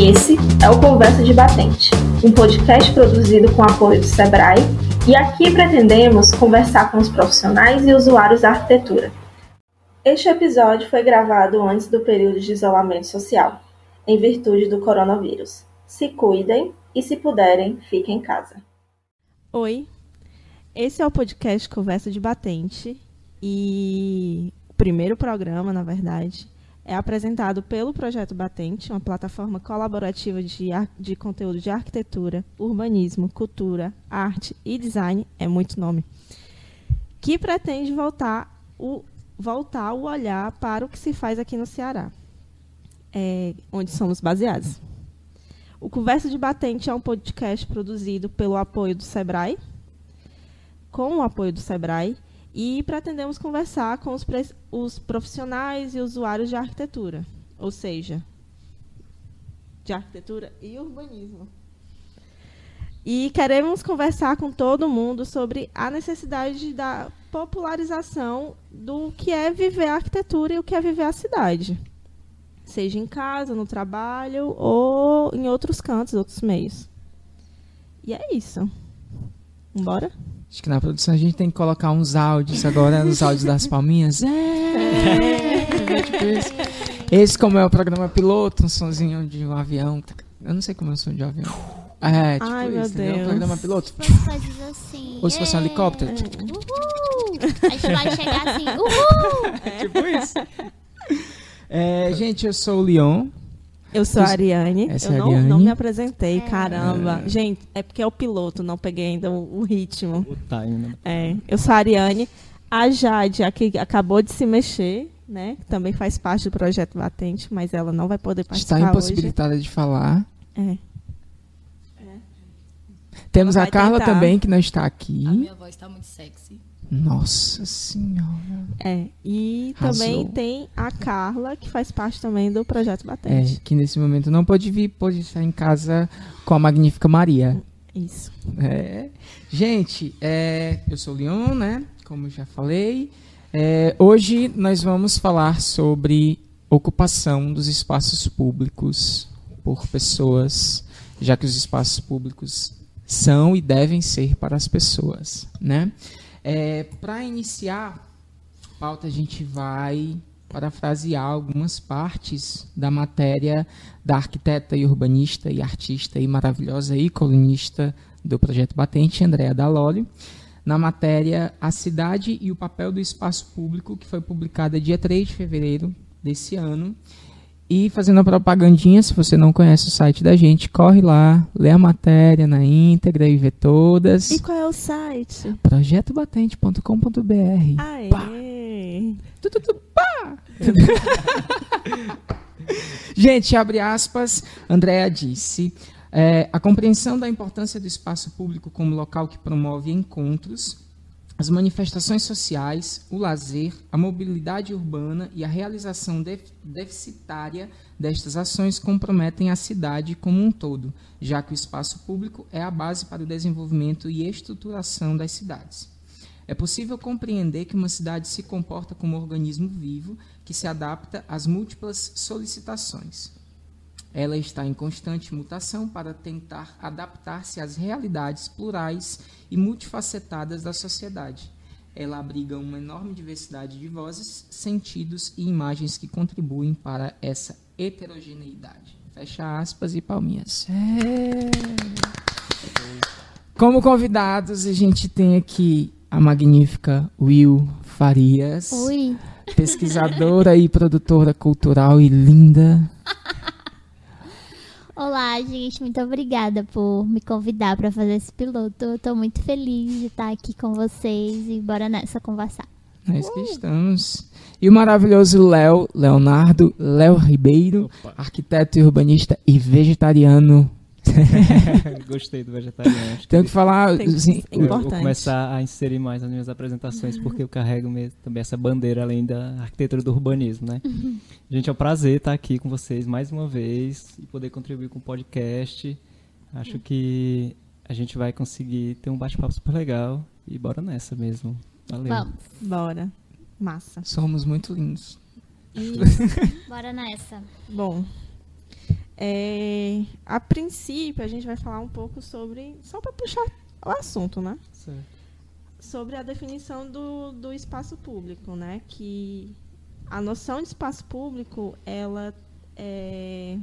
Esse é o Conversa de Batente, um podcast produzido com apoio do Sebrae, e aqui pretendemos conversar com os profissionais e usuários da arquitetura. Este episódio foi gravado antes do período de isolamento social, em virtude do coronavírus. Se cuidem e, se puderem, fiquem em casa. Oi, esse é o podcast Conversa de Batente e o primeiro programa, na verdade, é apresentado pelo Projeto Batente, uma plataforma colaborativa de, de conteúdo de arquitetura, urbanismo, cultura, arte e design, é muito nome, que pretende voltar o, voltar o olhar para o que se faz aqui no Ceará, é, onde somos baseados. O Conversa de Batente é um podcast produzido pelo apoio do Sebrae, com o apoio do Sebrae, e pretendemos conversar com os, os profissionais e usuários de arquitetura, ou seja, de arquitetura e urbanismo. E queremos conversar com todo mundo sobre a necessidade da popularização do que é viver a arquitetura e o que é viver a cidade. Seja em casa, no trabalho ou em outros cantos, outros meios. E é isso. Bora? Acho que na produção a gente tem que colocar uns áudios agora, os áudios das palminhas. É, é tipo isso. Esse, como é o programa piloto, um sonzinho de um avião. Eu não sei como é o som de um avião. É, tipo Ai, isso, meu Deus. O programa piloto. Tipo, assim. Ou se fosse um helicóptero. Uhul! A gente vai chegar assim, uhul! É tipo isso. É, gente, eu sou o Leon. Eu sou a Ariane. Essa eu é a não, Ariane. não me apresentei, É. caramba. Gente, é porque é o piloto, não peguei ainda o, o ritmo. O time, né? É, eu sou a Ariane. A Jade, a que acabou de se mexer, né? que Também faz parte do projeto Batente, mas ela não vai poder participar Está hoje. impossibilitada de falar. É. Temos a Carla tentar. também, que não está aqui. A minha voz tá muito sexy. Nossa senhora. É. E Arrasou. também tem a Carla, que faz parte também do projeto É, Batente. que nesse momento não pode vir, pode estar em casa com a magnífica Maria. Isso. É. Gente, é, eu sou o Leon, né? Como já falei. É, hoje nós vamos falar sobre ocupação dos espaços públicos por pessoas, já que os espaços públicos são e devem ser para as pessoas, né? Para iniciar a pauta, a gente vai parafrasear algumas partes da matéria da arquiteta e urbanista e artista e maravilhosa e colunista do Projeto Batente, Andréa Dalólio, na matéria A Cidade e o Papel do Espaço Público, que foi publicada dia 3 de fevereiro desse ano. E fazendo a propagandinha, se você não conhece o site da gente, corre lá, lê a matéria na íntegra e vê todas. E qual é o site? projetobatente.com.br. Aê! Tu, tu, tu, pá! Gente, abre aspas, Andréa disse. é, a compreensão da importância do espaço público como local que promove encontros, as manifestações sociais, o lazer, a mobilidade urbana e a realização def- deficitária destas ações comprometem a cidade como um todo, já que o espaço público é a base para o desenvolvimento e estruturação das cidades. É possível compreender que uma cidade se comporta como um organismo vivo que se adapta às múltiplas solicitações. Ela está em constante mutação para tentar adaptar-se às realidades plurais e multifacetadas da sociedade. Ela abriga uma enorme diversidade de vozes, sentidos e imagens que contribuem para essa heterogeneidade. Fecha aspas e palminhas. É. Como convidados, a gente tem aqui a magnífica Will Farias, Ui, pesquisadora e produtora cultural e linda. olá, gente, muito obrigada por me convidar para fazer esse piloto. Eu tô muito feliz de estar aqui com vocês e bora nessa conversar. Nós que estamos. E o maravilhoso Léo, Leonardo Léo Ribeiro, arquiteto e urbanista e vegetariano. Gostei do vegetariano. Acho Tenho que falar. Tem que- assim, é eu vou importante. começar a inserir mais nas minhas apresentações, porque eu carrego mesmo, também essa bandeira além da arquitetura do urbanismo, né? Gente, é um prazer estar aqui com vocês mais uma vez e poder contribuir com o podcast. Acho que a gente vai conseguir ter um bate-papo super legal e bora nessa mesmo. Valeu. Vamos, Bora. Massa. somos muito lindos. bora nessa. Bom, É, a princípio, a gente vai falar um pouco sobre. Só para puxar o assunto, né? Certo. Sobre a definição do, do espaço público, né? Que a noção de espaço público, ela é,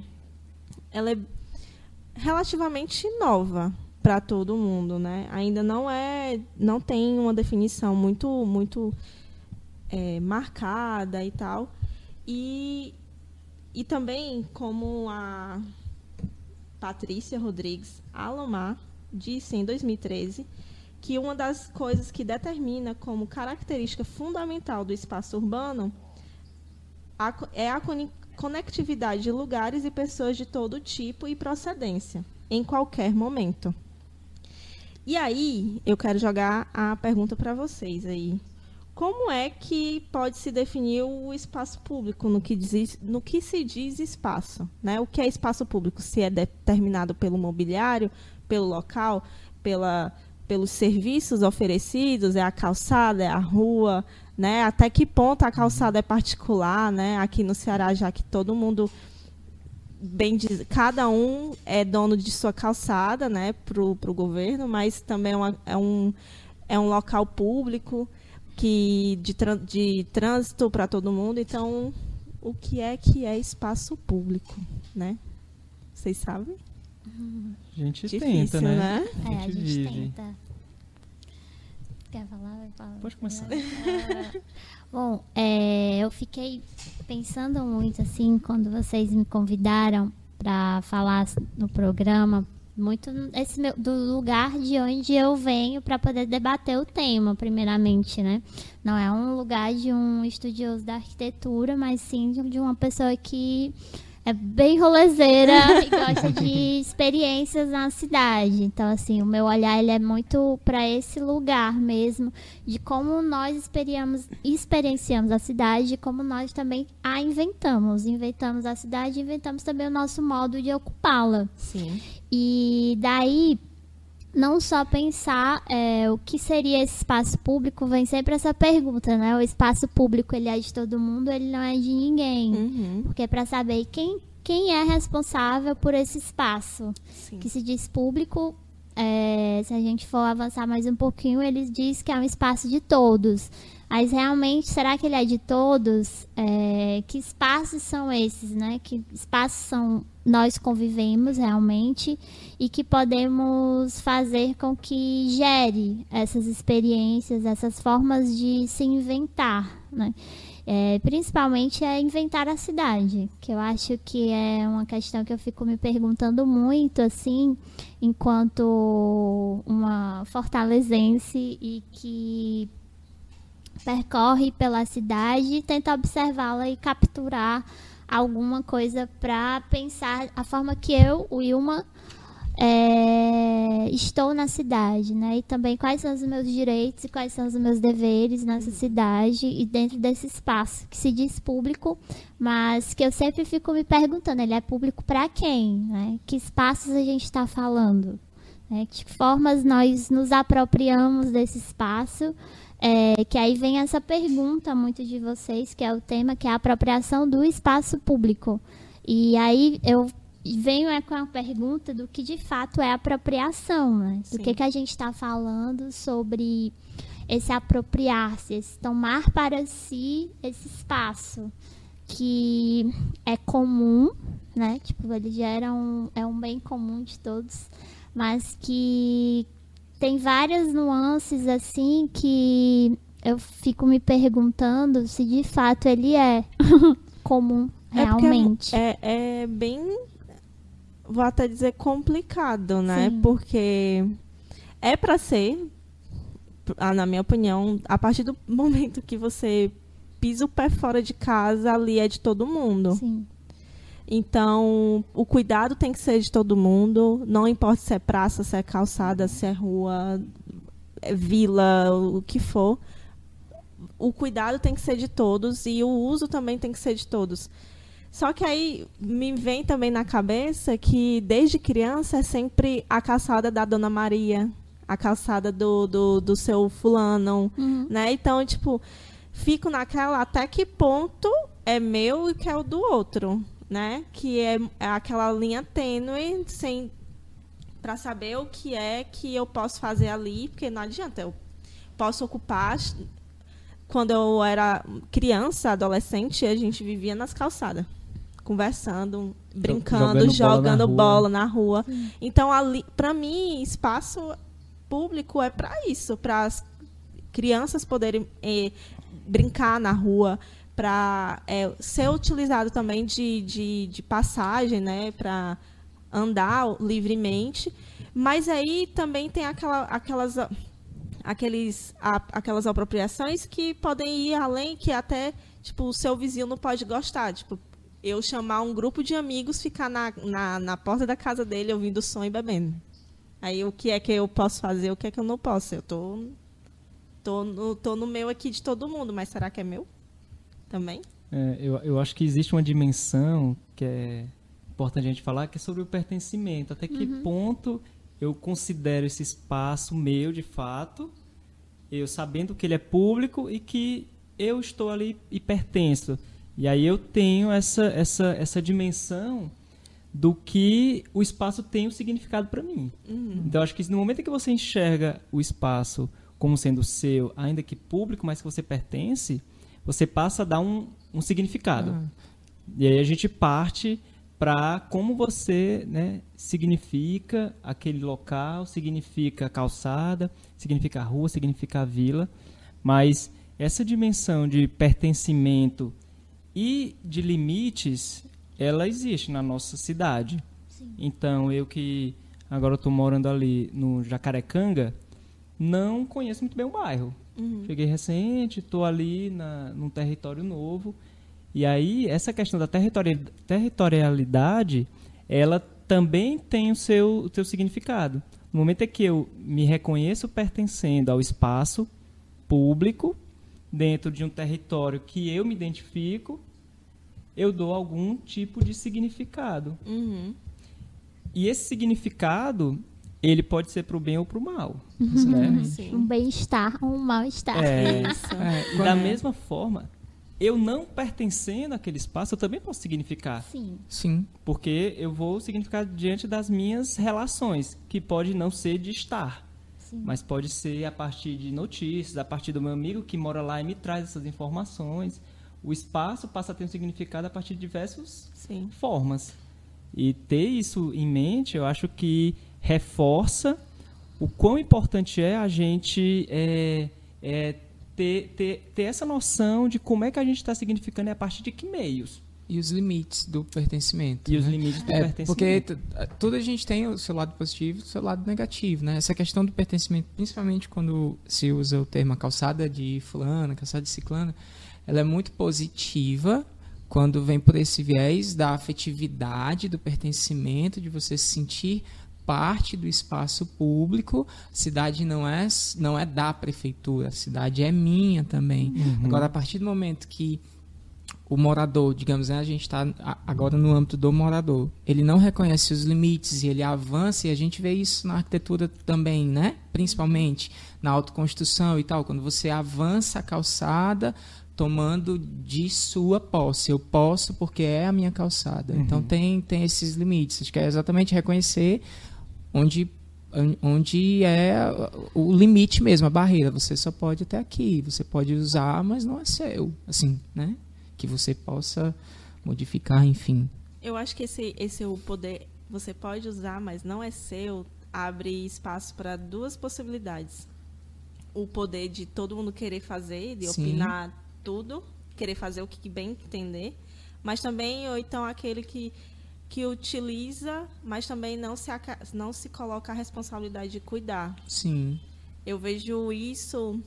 ela é relativamente nova para todo mundo, né? Ainda não é, não tem uma definição muito, muito é, marcada e tal. E, e também, como a Patrícia Rodrigues Alomar disse em 2013, que uma das coisas que determina como característica fundamental do espaço urbano é a conectividade de lugares e pessoas de todo tipo e procedência, em qualquer momento. E aí, eu quero jogar a pergunta para vocês aí. Como é que pode se definir o espaço público no que, diz, no que se diz espaço? Né? O que é espaço público? Se é determinado pelo mobiliário, pelo local, pela, pelos serviços oferecidos, é a calçada, é a rua, né? Até que ponto a calçada é particular, né? Aqui no Ceará, já que todo mundo bem diz, cada um é dono de sua calçada, né, para o governo, mas também é, uma, é, um, é um local público que de, de trânsito para todo mundo. Então, o que é que é espaço público, né? Vocês sabem? A gente Difícil, tenta, né? né? É, a gente vive. tenta. Quer falar? Vai falar. Pode começar. É, Bom, é, eu fiquei pensando muito assim quando vocês me convidaram para falar no programa muito esse meu, do lugar de onde eu venho para poder debater o tema, primeiramente, né? Não é um lugar de um estudioso da arquitetura, mas sim de uma pessoa que é bem rolezeira e gosta de experiências na cidade. Então, assim, o meu olhar ele é muito para esse lugar mesmo, de como nós experienciamos, experienciamos a cidade, de como nós também a inventamos. Inventamos a cidade, inventamos também o nosso modo de ocupá-la. Sim. E daí, não só pensar é, o que seria esse espaço público, vem sempre essa pergunta, né? O espaço público ele é de todo mundo, ele não é de ninguém. Uhum. Porque para saber quem, quem é responsável por esse espaço, Sim. que se diz público, é, se a gente for avançar mais um pouquinho, ele diz que é um espaço de todos. Mas realmente, será que ele é de todos? É, que espaços são esses, né? Que espaços são nós convivemos realmente e que podemos fazer com que gere essas experiências, essas formas de se inventar, né? É, principalmente é inventar a cidade, que eu acho que é uma questão que eu fico me perguntando muito, assim, enquanto uma fortalezense e que percorre pela cidade e tenta observá-la e capturar alguma coisa para pensar a forma que eu, Wilma, é, estou na cidade, né? E também quais são os meus direitos e quais são os meus deveres nessa cidade e dentro desse espaço que se diz público, mas que eu sempre fico me perguntando, ele é público para quem, né? Que espaços a gente está falando? Né? Que formas nós nos apropriamos desse espaço? É, que aí vem essa pergunta muito de vocês, que é o tema, que é a apropriação do espaço público. E aí eu venho é com a pergunta do que de fato é apropriação, né? Do Sim. que, que a gente está falando sobre esse apropriar-se, esse tomar para si esse espaço que é comum, né? Tipo, ele gera um, é um bem comum de todos, mas que tem várias nuances assim que eu fico me perguntando se de fato ele é comum É porque realmente. É, é bem, vou até dizer, complicado, né? Sim. Porque é para ser, ah, na minha opinião, a partir do momento que você pisa o pé fora de casa, ali é de todo mundo. Sim. Então, o cuidado tem que ser de todo mundo, não importa se é praça, se é calçada, se é rua, é vila, o que for. O cuidado tem que ser de todos e o uso também tem que ser de todos. Só que aí me vem também na cabeça que desde criança é sempre a calçada da Dona Maria, a calçada do, do, do seu fulano, Uhum. né? Então, tipo, fico naquela até que ponto é meu e que é o do outro. Né? Que é, aquela linha tênue sem para saber o que é que eu posso fazer ali, porque não adianta eu posso ocupar quando eu era criança, adolescente, a gente vivia nas calçadas, conversando, brincando, jogando jogando, bola bola, na na rua. Então ali, para mim, espaço público é para isso, para as crianças poderem eh, brincar na rua, para ser utilizado também de, de, de passagem, né, para andar livremente. Mas aí também tem aquela, aquelas aqueles, a, aquelas apropriações que podem ir além, que até tipo, o seu vizinho não pode gostar. Tipo, eu chamar um grupo de amigos, ficar na, na, na porta da casa dele ouvindo som e bebendo. Aí o que é que eu posso fazer, o que é que eu não posso? Eu tô, tô, no, tô no meu aqui de todo mundo, mas será que é meu? Também? É, eu, eu acho que existe uma dimensão que é importante a gente falar, que é sobre o pertencimento. Até que ponto eu considero esse espaço meu, de fato, eu sabendo que ele é público e que eu estou ali e pertenço. E aí eu tenho essa, essa, essa dimensão do que o espaço tem um significado para mim. Então acho que no momento em que você enxerga o espaço como sendo seu, ainda que público, mas que você pertence, você passa a dar um, um significado. Ah. E aí a gente parte para como você né, significa aquele local, significa a calçada, significa a rua, significa a vila. Mas essa dimensão de pertencimento e de limites, ela existe na nossa cidade. Então, eu que agora estou morando ali no Jacarecanga, não conheço muito bem o bairro. Cheguei recente, estou ali na, num território novo. E aí, essa questão da territori- territorialidade, ela também tem o seu, o seu significado. No momento em que eu me reconheço pertencendo ao espaço público, dentro de um território que eu me identifico, eu dou algum tipo de significado. Uhum. E esse significado, ele pode ser para o bem ou para o mal. né? Sim. Um bem-estar ou um mal-estar. É, Isso. É, e da é- mesma forma, eu não pertencendo àquele espaço, eu também posso significar. Sim. Sim. Porque eu vou significar diante das minhas relações, que pode não ser de estar, Sim. mas pode ser a partir de notícias, a partir do meu amigo que mora lá e me traz essas informações. O espaço passa a ter um significado a partir de diversas Sim. formas. E ter isso em mente, eu acho que reforça o quão importante é a gente é, é, ter, ter, ter essa noção de como é que a gente está significando e a partir de que meios. E os limites do pertencimento. E os né? limites do É, pertencimento. porque tudo a gente tem o seu lado positivo e o seu lado negativo, né? Essa questão do pertencimento, principalmente quando se usa o termo calçada de fulana, calçada de ciclana, ela é muito positiva quando vem por esse viés da afetividade, do pertencimento, de você se sentir parte do espaço público. A cidade não é não é da prefeitura, a cidade é minha também. Agora a partir do momento que o morador, digamos, né, a gente está agora no âmbito do morador, ele não reconhece os limites e ele avança, e a gente vê isso na arquitetura também, né? Principalmente na autoconstrução e tal, quando você avança a calçada tomando de sua posse. Eu posso porque é a minha calçada. Então tem, tem esses limites. Acho que é exatamente reconhecer onde onde é o limite mesmo, a barreira. Você só pode até aqui, você pode usar, mas não é seu, assim, né? Que você possa modificar, enfim. Eu acho que esse, esse é o poder você pode usar, mas não é seu, abre espaço para duas possibilidades. O poder de todo mundo querer fazer, de Sim. opinar tudo, querer fazer o que bem entender, mas também, ou então aquele que, que utiliza, mas também não se, não se coloca a responsabilidade de cuidar. Sim. Eu vejo isso.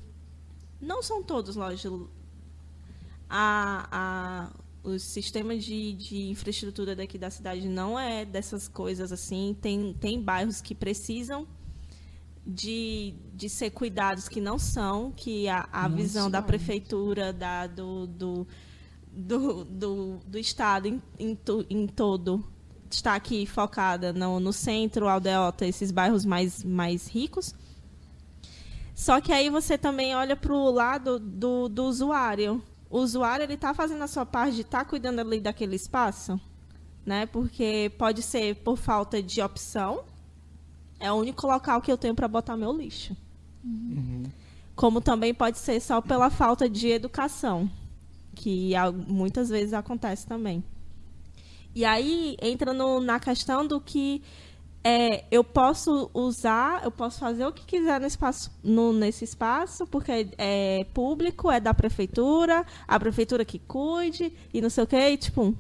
Não são todos, lógico. A, a, o sistema de, de infraestrutura daqui da cidade não é dessas coisas assim. Tem, tem bairros que precisam de, de ser cuidados que não são, que a, a visão da prefeitura, da, do, do, do, do, do Estado em, em, em todo está aqui focada no, no centro, aldeota, esses bairros mais, mais ricos. Só que aí você também olha para o lado do, do usuário. O usuário ele está fazendo a sua parte de estar cuidando ali daquele espaço. né? Porque pode ser por falta de opção. É o único local que eu tenho para botar meu lixo. Uhum. Como também pode ser só pela falta de educação, que muitas vezes acontece também. E aí entra no- na questão do que é, eu posso usar, eu posso fazer o que quiser no espaço, no- nesse espaço, porque é, é público, é da prefeitura, a prefeitura que cuide, e não sei o quê, e tipo.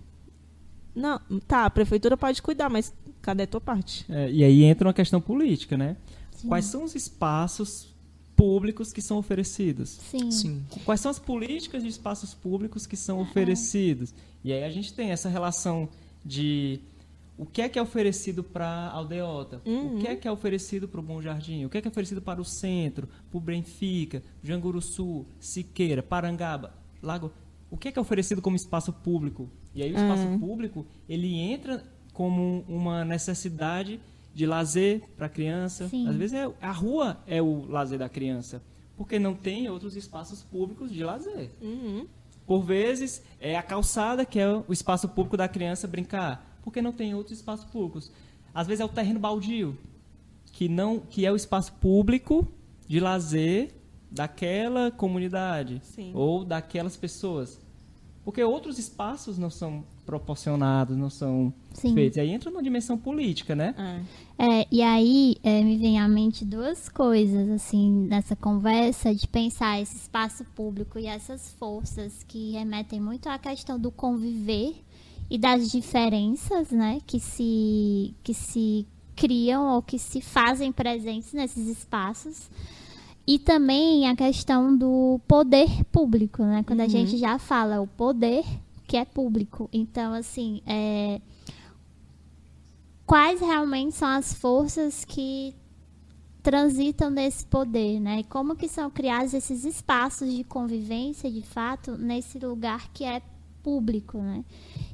Não, tá, a prefeitura pode cuidar, mas cadê a tua parte? É, e aí entra uma questão política, né? Sim. Quais são os espaços públicos que são oferecidos? Sim. Sim. Quais são as políticas de espaços públicos que É. são oferecidos? E aí a gente tem essa relação de o que é que é oferecido para a aldeota, o que é que é oferecido para o Bom Jardim, o que é que é oferecido para o centro, para o Benfica, Janguruçu, Siqueira, Parangaba, Lago. O que é que é oferecido como espaço público? E aí o espaço público ele entra como uma necessidade de lazer para a criança. Sim. Às vezes é, a rua é o lazer da criança, porque não tem outros espaços públicos de lazer. Por vezes é a calçada que é o espaço público da criança brincar, porque não tem outros espaços públicos. Às vezes é o terreno baldio, que não que é o espaço público de lazer daquela comunidade Sim. ou daquelas pessoas. Porque outros espaços não são proporcionados, não são Sim. feitos. E aí entra numa dimensão política, né? É. É, e aí é, me vem à mente duas coisas, assim, nessa conversa, de pensar esse espaço público e essas forças que remetem muito à questão do conviver e das diferenças, né, que se, que se criam ou que se fazem presentes nesses espaços. E também a questão do poder público, né? Quando a gente já fala o poder que é público. Então, assim, é, quais realmente são as forças que transitam nesse poder, né? E como que são criados esses espaços de convivência, de fato, nesse lugar que é público, né?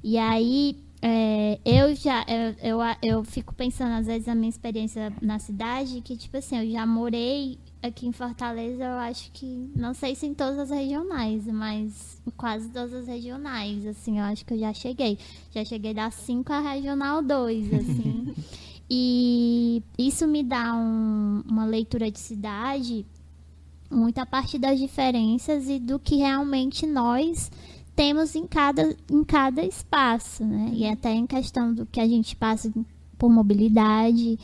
E aí é, eu já eu, eu, eu fico pensando às vezes a minha experiência na cidade que tipo assim eu já morei aqui em Fortaleza eu acho que não sei se em todas as regionais mas em quase todas as regionais assim eu acho que eu já cheguei já cheguei da 5 à regional 2 assim e isso me dá um- uma leitura de cidade muito a partir das diferenças e do que realmente nós temos em cada, em cada espaço, né? E até em questão do que a gente passa por mobilidade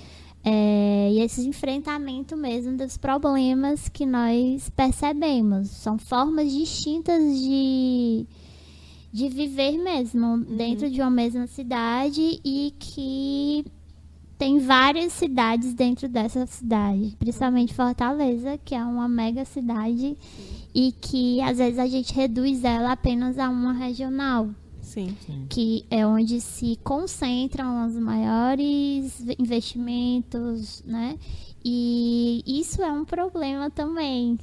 é, e esse enfrentamento mesmo dos problemas que nós percebemos. São formas distintas de, de viver mesmo dentro de uma mesma cidade e que tem várias cidades dentro dessa cidade, principalmente Fortaleza, que é uma mega cidade e que às vezes a gente reduz ela apenas a uma regional, Sim. que é onde se concentram os maiores investimentos, né? E isso é um problema também,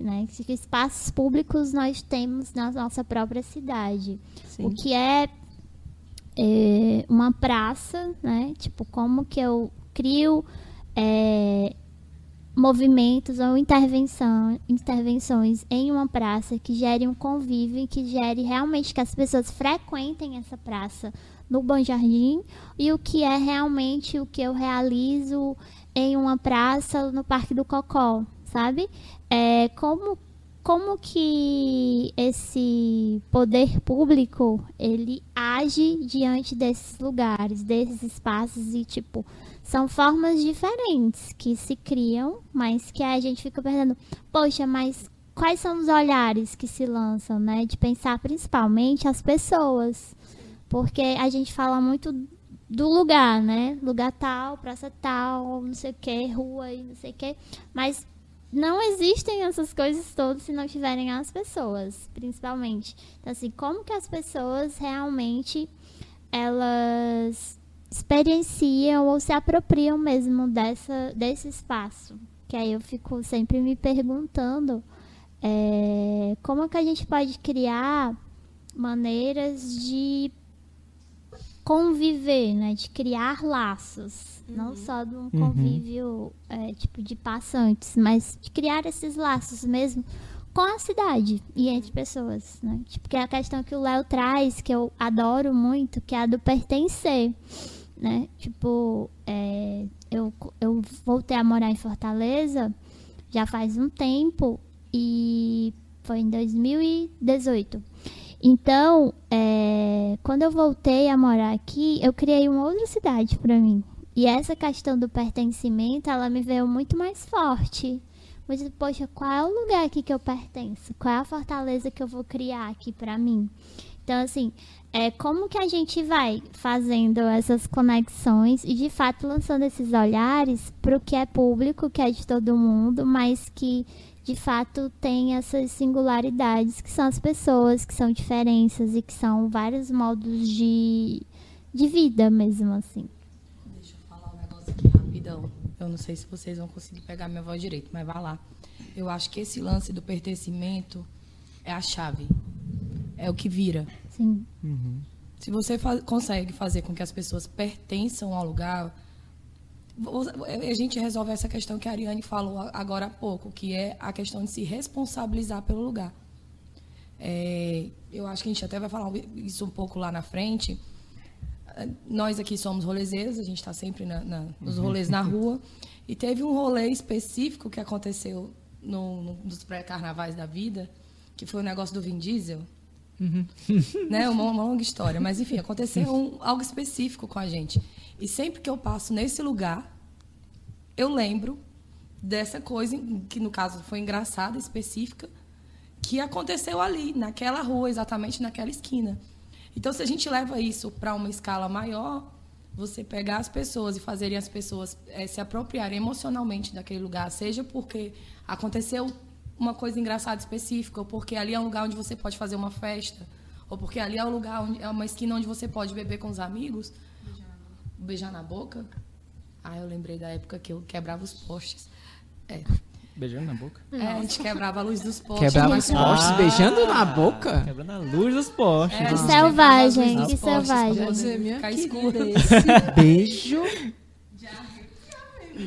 né? Que espaços públicos nós temos na nossa própria cidade. Sim. O que é, é, uma praça, né? Tipo, como que eu crio é, movimentos ou intervenção, intervenções em uma praça que gere um convívio e que gere realmente que as pessoas frequentem essa praça no Bom Jardim e o que é realmente o que eu realizo em uma praça no Parque do Cocó, sabe? É, como como que esse poder público ele age diante desses lugares, desses espaços e tipo são formas diferentes que se criam, mas que a gente fica pensando, poxa, mas quais são os olhares que se lançam, né? De pensar principalmente as pessoas, porque a gente fala muito do lugar, né? Lugar tal, praça tal, não sei o que, rua e não sei o que, mas não existem essas coisas todas se não tiverem as pessoas, principalmente. Então, assim, como que as pessoas realmente elas experienciam ou se apropriam mesmo dessa, desse espaço? Que aí eu fico sempre me perguntando é, como que a gente pode criar maneiras de conviver, né? De criar laços. Não só de um convívio é, tipo de passantes, mas de criar esses laços mesmo com a cidade e entre pessoas, né? Tipo, que é a questão que o Léo traz, que eu adoro muito, que é a do pertencer, né? Tipo, é, eu, eu voltei a morar em Fortaleza já faz um tempo e foi em 2018. Então, é, quando eu voltei a morar aqui, eu criei uma outra cidade para mim. E essa questão do pertencimento, ela me veio muito mais forte. Mas, poxa, qual é o lugar aqui que eu pertenço? Qual é a fortaleza que eu vou criar aqui para mim? Então, assim, é como que a gente vai fazendo essas conexões e, de fato, lançando esses olhares para o que é público, que é de todo mundo, mas que, de fato, tem essas singularidades, que são as pessoas, que são diferenças e que são vários modos de, de vida mesmo, assim. Deixa eu falar um negócio aqui rapidão. Eu não sei se vocês vão conseguir pegar minha voz direito, mas vá lá. Eu acho que esse lance do pertencimento é a chave é o que vira. Sim. Uhum. Se você fa consegue fazer com que as pessoas pertençam ao lugar, a gente resolve essa questão que a Ariane falou agora há pouco, que é a questão de se responsabilizar pelo lugar. É, eu acho que a gente até vai falar isso um pouco lá na frente. Nós aqui somos rolezeiros, a gente está sempre na, na, nos uhum. rolês na rua. E teve um rolê específico que aconteceu no, no, nos pré-carnavais da vida, que foi o negócio do Vin Diesel. Uhum. né? Uma, uma, longa história. Mas, enfim, aconteceu um, algo específico com a gente. E sempre que eu passo nesse lugar, eu lembro dessa coisa, que no caso foi engraçada, específica, que aconteceu ali, naquela rua, exatamente naquela esquina. Então, se a gente leva isso para uma escala maior, você pegar as pessoas e fazerem as pessoas é, se apropriarem emocionalmente daquele lugar, seja porque aconteceu uma coisa engraçada específica, ou porque ali é um lugar onde você pode fazer uma festa, ou porque ali é um lugar onde é uma esquina onde você pode beber com os amigos, beijar na boca. Ah, eu lembrei da época que eu quebrava os postes. É. Beijando na boca? É, a gente quebrava a luz dos postes. Quebrava os postes ah, beijando na boca? Quebrando a luz dos postes. É, que selvagem, que selvagem. Dizer, minha ficar escuro. Beijo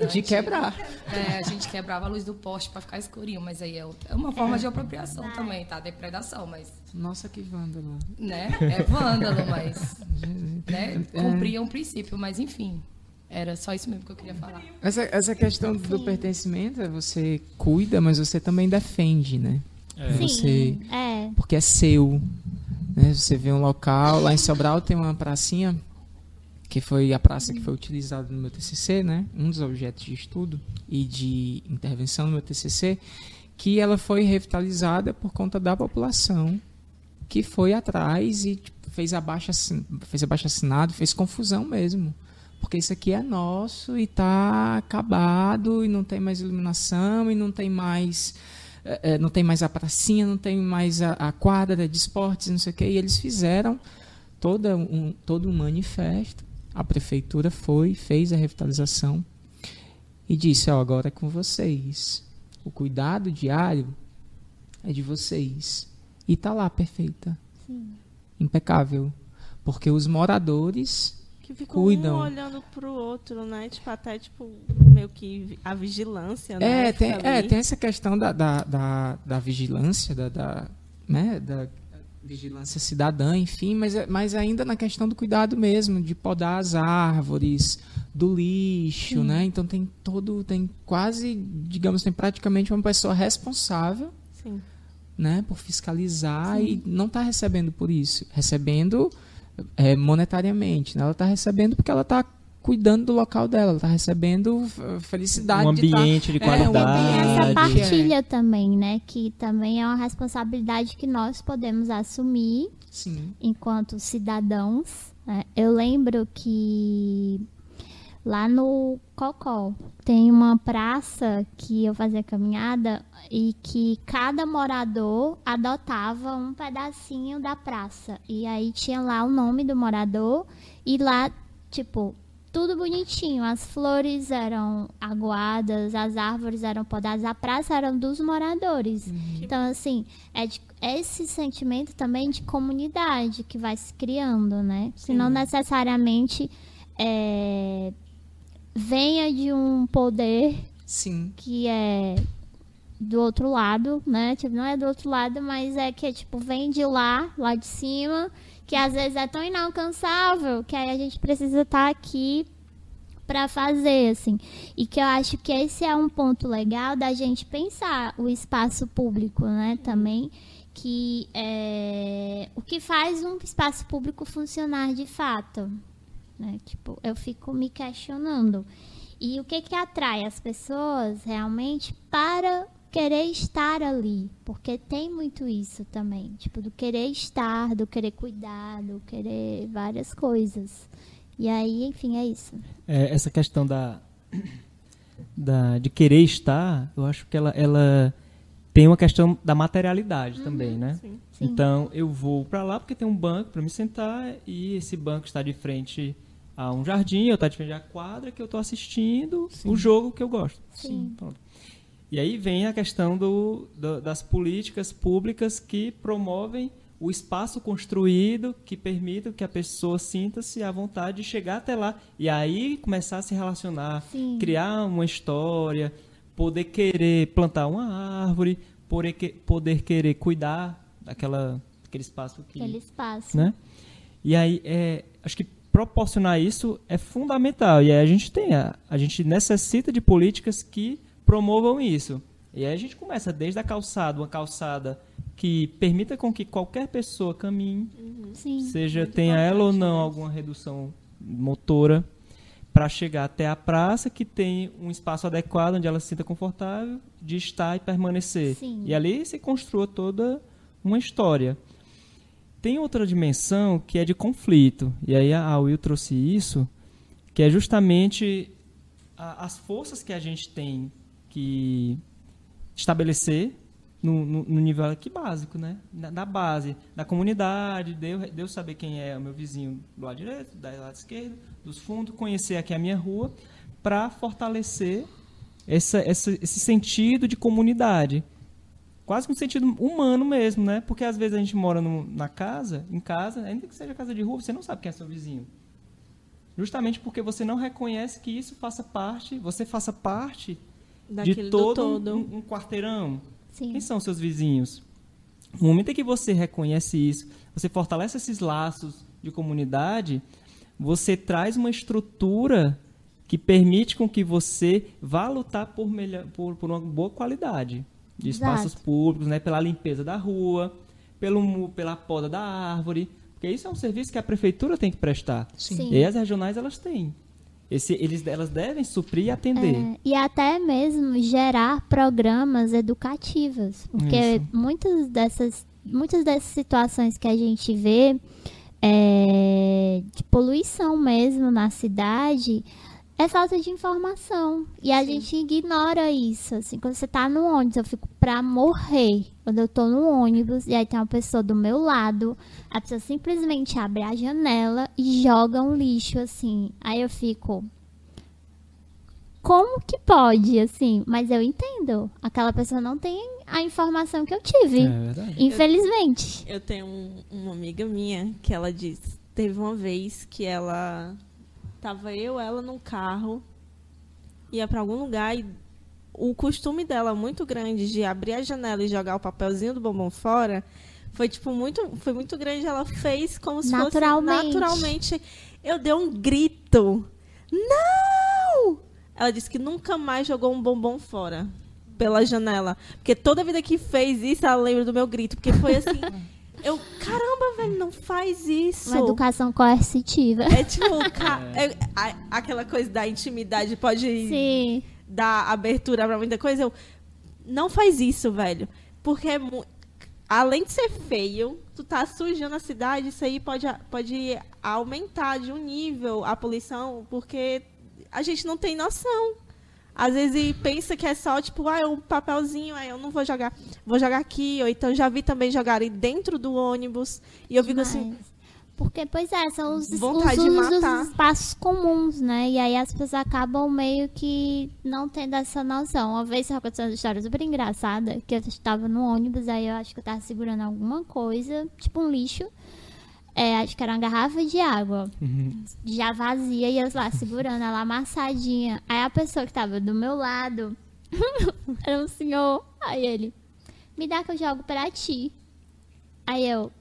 de quebrar. É, a gente quebrava a luz do poste para ficar escurinho, mas aí é, é uma forma de apropriação também, tá? Depredação, mas. Nossa, que vândalo. Né? É vândalo, mas. né? É. Cumpria um princípio, mas enfim. Era só isso mesmo que eu queria falar. Essa, essa questão do pertencimento, você cuida, mas você também defende, né? É. Você, Sim, é. Porque é seu. Né? Você vê um local, lá em Sobral tem uma pracinha que foi a praça que foi utilizada no meu TCC, né? Um dos objetos de estudo e de intervenção no meu TCC, que ela foi revitalizada por conta da população que foi atrás e tipo, fez abaixo assinado, fez confusão mesmo. Porque isso aqui é nosso e está acabado e não tem mais iluminação e não tem mais é, não tem mais a pracinha, não tem mais a, a quadra de esportes, não sei o quê. E eles fizeram toda um, todo um manifesto a prefeitura foi, fez a revitalização e disse: Ó, agora é com vocês. O cuidado diário é de vocês. E está lá, perfeita. Sim. Impecável. Porque os moradores que ficam cuidam. um olhando pro outro, né? Tipo, até tipo, meio que a vigilância, né? É, tem, é, tem essa questão da, da, da, da vigilância, da, da, né? da vigilância cidadã, enfim, mas, é, mas ainda na questão do cuidado mesmo, de podar as árvores, do lixo, Sim. né? Então tem todo, tem quase, digamos, tem praticamente uma pessoa responsável, Sim. né, por fiscalizar Sim. e não está recebendo por isso, recebendo é, monetariamente, né? Ela está recebendo porque ela está cuidando do local dela, ela está recebendo felicidade. Um ambiente de, tá, de qualidade. É, um essa partilha é. também, né? Que também é uma responsabilidade que nós podemos assumir Sim. enquanto cidadãos. Né? Eu lembro que lá no Cocó tem uma praça que eu fazia caminhada e que cada morador adotava um pedacinho da praça. E aí tinha lá o nome do morador e lá, tipo, tudo bonitinho. As flores eram aguadas, as árvores eram podadas, a praça era dos moradores. Uhum. Então, assim, é de, esse sentimento também de comunidade que vai se criando, né? Se não necessariamente é, venha de um poder Sim. que é do outro lado, né? Tipo, não é do outro lado, mas é que, tipo, vem de lá, lá de cima, que às vezes é tão inalcançável que aí a gente precisa estar aqui para fazer, assim. E que eu acho que esse é um ponto legal da gente pensar o espaço público, né, também, que é o que faz um espaço público funcionar de fato, né? Tipo, eu fico me questionando. E o que que atrai as pessoas realmente para querer estar ali, porque tem muito isso também, tipo do querer estar, do querer cuidar, do querer várias coisas. E aí, enfim, é isso. É, essa questão da, da de querer estar, eu acho que ela, ela tem uma questão da materialidade Uhum, também, né? Sim. Sim. Então eu vou para lá porque tem um banco para me sentar e esse banco está de frente a um jardim, eu estou de frente à quadra que eu estou assistindo o jogo que eu gosto. Sim. Pronto. E aí vem a questão do, do- das políticas públicas que promovem o espaço construído que permitam que a pessoa sinta-se à vontade de chegar até lá e aí começar a se relacionar, Sim. criar uma história, poder querer plantar uma árvore, poder, poder querer cuidar daquela, daquele espaço que, Aquele espaço. né? E aí, é, acho que proporcionar isso é fundamental. E aí a gente tem, a, a gente necessita de políticas que promovam isso. E aí a gente começa desde a calçada, uma calçada que permita com que qualquer pessoa caminhe, Sim. seja tenha ela ou não isso. alguma redução motora, para chegar até a praça que tem um espaço adequado onde ela se sinta confortável de estar e permanecer. Sim. E ali se construa toda uma história. Tem outra dimensão que é de conflito. E aí a Will trouxe isso, que é justamente a- as forças que a gente tem que estabelecer no, no- no nível aqui básico, né? Na, da base, da comunidade, de eu saber quem é o meu vizinho do lado direito, do lado esquerdo, dos fundos, conhecer aqui a minha rua, para fortalecer essa, essa, esse sentido de comunidade. Quase um sentido humano mesmo, né? Porque às vezes a gente mora no- na casa, em casa, ainda que seja casa de rua, você não sabe quem é seu vizinho. Justamente porque você não reconhece que isso faça parte, você faça parte Daquele de do todo, todo. Um, um quarteirão. Sim. Quem são seus vizinhos? No momento em que você reconhece isso, você fortalece esses laços de comunidade, você traz uma estrutura que permite com que você vá lutar por, melhor, por, por uma boa qualidade de Exato. espaços públicos, né? pela limpeza da rua, pelo, pela poda da árvore, porque isso é um serviço que a prefeitura tem que prestar. Sim. E as regionais elas têm. Esse, eles, elas devem suprir e atender. É, e até mesmo gerar programas educativos, porque Isso. muitas dessas, muitas dessas situações que a gente vê é, de poluição mesmo na cidade é falta de informação e a gente ignora isso. Assim, quando você tá no ônibus, eu fico pra morrer. Quando eu tô no ônibus e aí tem uma pessoa do meu lado, a pessoa simplesmente abre a janela e joga um lixo assim. Aí eu fico, como que pode, assim? Mas eu entendo. Aquela pessoa não tem a informação que eu tive. É verdade. Infelizmente. Eu tenho um- uma amiga minha que ela disse, teve uma vez que ela tava eu, ela num carro, ia pra algum lugar e o costume dela muito grande de abrir a janela e jogar o papelzinho do bombom fora foi tipo muito, foi muito grande, ela fez como se Naturalmente. fosse naturalmente. Eu dei um grito. Não! Ela disse que nunca mais jogou um bombom fora pela janela. Porque toda vida que fez isso, ela lembra do meu grito. Porque foi assim. eu, caramba, velho, não faz isso. Uma educação coercitiva. É tipo, ca- é- a- aquela coisa da intimidade pode Sim. dar abertura pra muita coisa. Eu, não faz isso, velho. Porque é além de ser feio, tu tá sujando a cidade, isso aí pode, pode aumentar de um nível a poluição, porque a gente não tem noção. Às vezes pensa que é só, tipo, ah, é um papelzinho, aí eu não vou jogar, vou jogar aqui, ou então já vi também jogarem dentro do ônibus. E eu fico assim. Porque, pois é, são os, os Vontade de usos matar. dos espaços comuns, né? E aí as pessoas acabam meio que não tendo essa noção. Uma vez aconteceu uma história super engraçada, que eu estava no ônibus, aí eu acho que eu estava segurando alguma coisa, tipo um lixo. É, acho que era uma garrafa de água, já vazia, e eu lá segurando ela amassadinha. Aí a pessoa que estava do meu lado Era um senhor. Aí ele, me dá que eu jogo pra ti. Aí eu,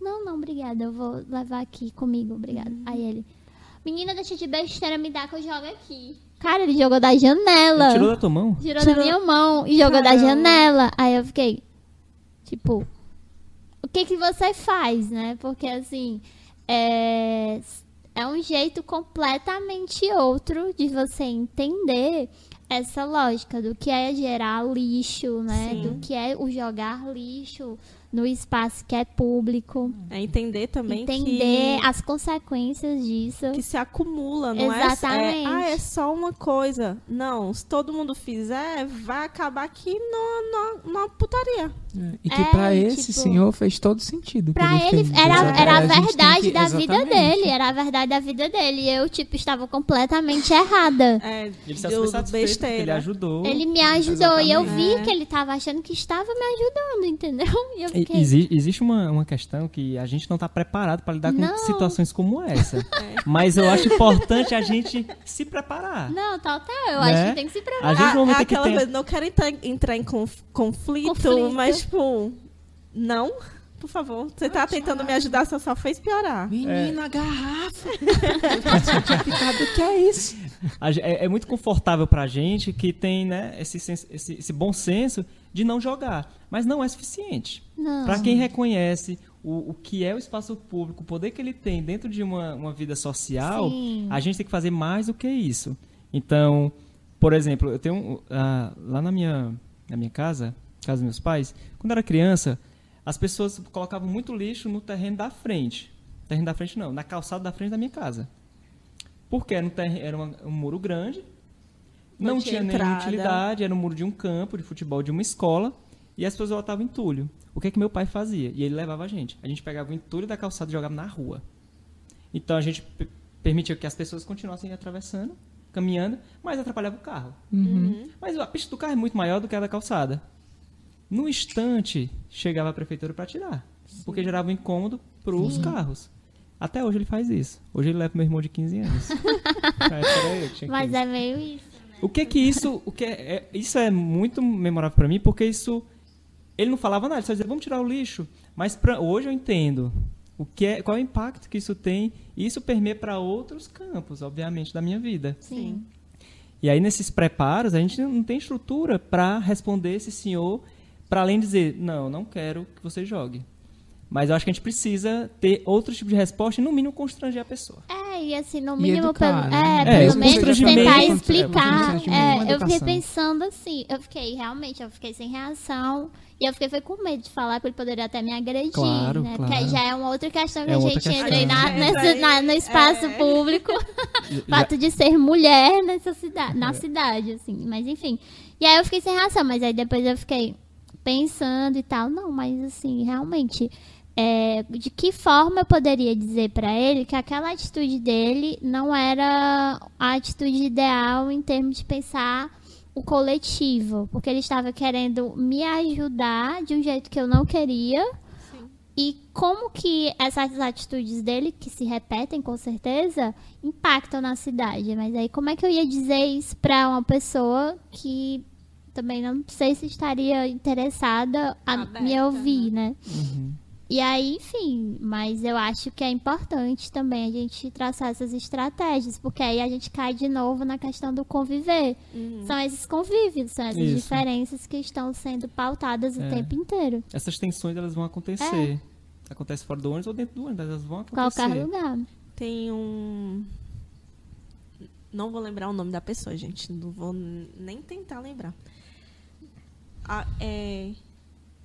não, não, obrigada, eu vou levar aqui comigo, obrigada. Aí ele, menina, deixa de besteira, me dá que eu jogo aqui. Cara, ele jogou da janela. Ele tirou da tua mão? Tirou, Tirou- da minha mão e jogou da Caramba. janela. Aí eu fiquei, tipo, o que que você faz, né? Porque assim, é, é um jeito completamente outro de você entender essa lógica do que é gerar lixo, né? Sim. Do que é o jogar lixo no espaço que é público. É entender também entender que, as consequências disso. que se acumula, não Exatamente. é, é. Ah, é só uma coisa. Não, se todo mundo fizer, vai acabar aqui numa putaria. É, E que É, pra e, esse tipo, senhor fez todo sentido. Pra ele, fez. era, era a verdade que- da vida exatamente. dele, era a verdade da vida dele. E eu, tipo, estava completamente errada. É, Ele satisfeito porque ele besteira. ajudou. Ele me ajudou e eu Exatamente. vi É. que ele tava achando que estava me ajudando, entendeu? Eu fiquei. exi- existe uma, uma questão que a gente não está preparado para lidar Não. com situações como essa. Mas eu acho importante a gente se preparar. Não, total, eu Né? acho que tem que se preparar. A gente, no Ah, é que aquela tem... coisa, não quero entrar, entrar em conf- conflito, Conflito. mas, tipo, não, por favor. Você tá tentando me ajudar, você só fez piorar. Menina, garrafa! Eu tinha ficado, o que é isso? É, é muito confortável pra gente que tem né, esse, sens- esse, esse bom senso de não jogar. Mas não é suficiente. Pra quem reconhece o, o que é o espaço público, o poder que ele tem dentro de uma, uma vida social, Sim. a gente tem que fazer mais do que isso. Então, por exemplo, eu tenho um, ah, lá na minha, na minha casa, casa dos meus pais, quando era criança, as pessoas colocavam muito lixo no terreno da frente. Terreno da frente não, na calçada da frente da minha casa. Porque era um, terreno, era uma- um muro grande, Não não, tinha tinha, nenhuma utilidade, era um muro de um campo de futebol de uma escola, e as pessoas botavam entulho. O que é que meu pai fazia? E ele levava a gente. A gente pegava o entulho da calçada e jogava na rua. Então a gente pe- permitia que as pessoas continuassem atravessando, caminhando, mas atrapalhava o carro. Mas a pista do carro é muito maior do que a da calçada. No instante, chegava a prefeitura para tirar. Porque gerava um incômodo para os carros. Até hoje ele faz isso. Hoje ele leva meu irmão de 15 anos. Tinha Mas 15. é meio isso. O que que isso, o que é, é- isso é muito memorável para mim, porque isso ele não falava nada, ele só dizia, vamos tirar o lixo. Mas pra, hoje eu entendo o que é, qual é o impacto que isso tem, e isso permeia para outros campos, obviamente, da minha vida. Sim. E aí nesses preparos a gente não tem estrutura para responder esse senhor, para além de dizer, não, não quero que você jogue. Mas eu acho que a gente precisa ter outro tipo de resposta e no mínimo constranger a pessoa. É, e assim, no mínimo, educar, pelo, né? é, É, pelo o menos tentar é, o explicar. É, eu fiquei pensando assim, eu fiquei, realmente, eu fiquei sem reação. E eu fiquei foi com medo de falar, porque ele poderia até me agredir, Claro, né? claro. Porque aí já é uma outra questão que É a gente entra na, nessa- aí, na- no espaço é. público. fato de ser mulher nessa cidade, na cidade, assim. Mas enfim. E aí eu fiquei sem reação, mas aí depois eu fiquei pensando e tal. Não, mas assim, realmente, é, de que forma eu poderia dizer pra ele que aquela atitude dele não era a atitude ideal em termos de pensar o coletivo, porque ele estava querendo me ajudar de um jeito que eu não queria. E como que essas atitudes dele, que se repetem com certeza, impactam na cidade. Mas aí como é que eu ia dizer isso pra uma pessoa que também não sei se estaria interessada a Aberta, me ouvir, né? E aí, enfim, mas eu acho que é importante também a gente traçar essas estratégias, porque aí a gente cai de novo na questão do conviver. São esses convívios, são essas Isso. diferenças que estão sendo pautadas o É. tempo inteiro. Essas tensões elas vão acontecer. Acontece fora do ônibus ou dentro do ônibus, elas vão acontecer. Qualquer lugar. Tem um. Não vou lembrar o nome da pessoa, gente. Não vou nem tentar lembrar. É,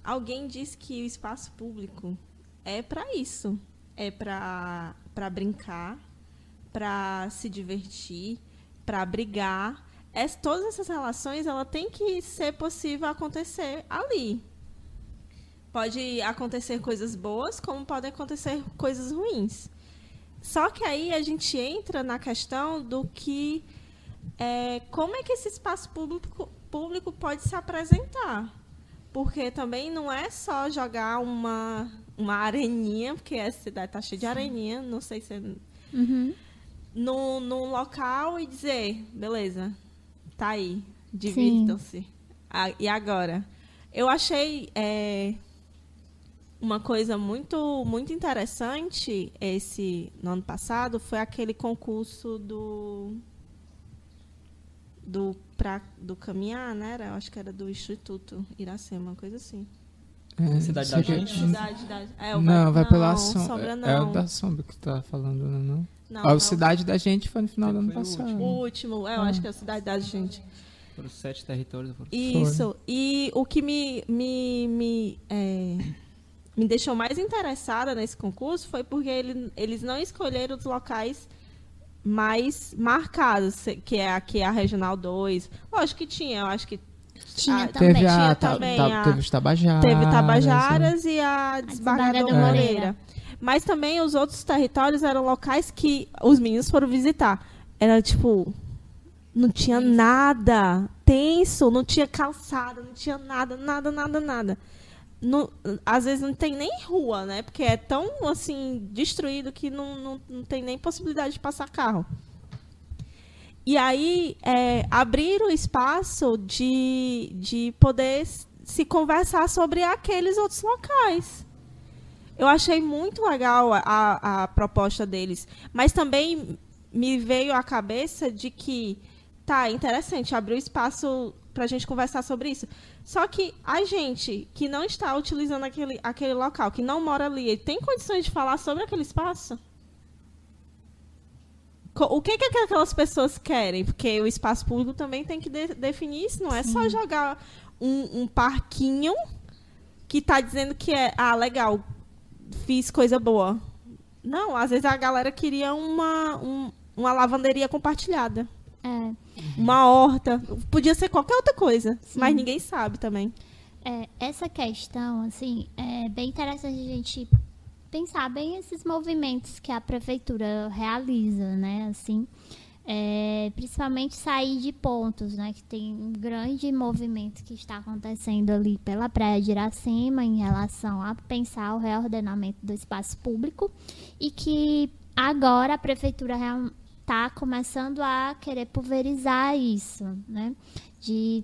Alguém disse que o espaço público é para isso. É para brincar, para se divertir, para brigar. Es- todas essas relações ela tem que ser possível acontecer ali. Pode acontecer coisas boas, como podem acontecer coisas ruins. Só que aí a gente entra na questão do que é, como é que esse espaço público, público pode se apresentar. Porque também não é só jogar uma, uma areninha, porque essa cidade está cheia de areninha, não sei se é Uhum. num, num local e dizer, beleza, tá aí. Divirtam-se. Ah, e agora? Eu achei é, uma coisa muito, muito interessante esse no ano passado foi aquele concurso do do pra, do caminhar, né? Era, eu acho que era do Instituto Iracema, uma coisa assim. É, Cidade da Gente? Cidade da, é, o Não, vai pela não, sombra. sombra É não. o da sombra que tu tá falando, não? não? Não, Ah, é o Cidade da Gente foi no final do ano Foi o passado. O último, é, eu acho que é a Cidade da Gente. Foram sete territórios. Foram... Isso. E o que me, me, me, é, me deixou mais interessada nesse concurso foi porque ele, eles não escolheram os locais mais marcados, se- que é aqui a Regional 2. Lógico que tinha, eu acho que Tinha Ah, também. Teve, a, Tinha ta- também ta- a- teve os Tabajaras. teve? Tabajaras e a Desembargador Moreira. Moreira. Mas também os outros territórios eram locais que os meninos foram visitar. Era tipo. Não tinha nada. Tenso, não tinha calçada, não tinha nada, nada, nada, nada. Não- às vezes não tem nem rua, né? Porque é tão assim, destruído que não, não, não tem nem possibilidade de passar carro. E aí é, abrir o espaço de, de poder se conversar sobre aqueles outros locais. Eu achei muito legal a, a proposta deles. Mas também me veio à cabeça de que, tá, interessante, abrir o espaço para a gente conversar sobre isso. Só que a gente que não está utilizando aquele, aquele local, que não mora ali, ele tem condições de falar sobre aquele espaço? O que, que aquelas pessoas querem? Porque o espaço público também tem que de- definir isso. Não é só jogar um, um parquinho que está dizendo que é, ah, legal, fiz coisa boa. Não, às vezes a galera queria uma, um- uma lavanderia compartilhada. É. Uma horta. Podia ser qualquer outra coisa. Mas ninguém sabe também. É, essa questão, assim, é bem interessante a gente pensar bem esses movimentos que a prefeitura realiza, né? Assim, é, principalmente sair de pontos, né? Que tem um grande movimento que está acontecendo ali pela Praia de Iracema em relação a pensar o reordenamento do espaço público e que agora a prefeitura está começando a querer pulverizar isso, né? de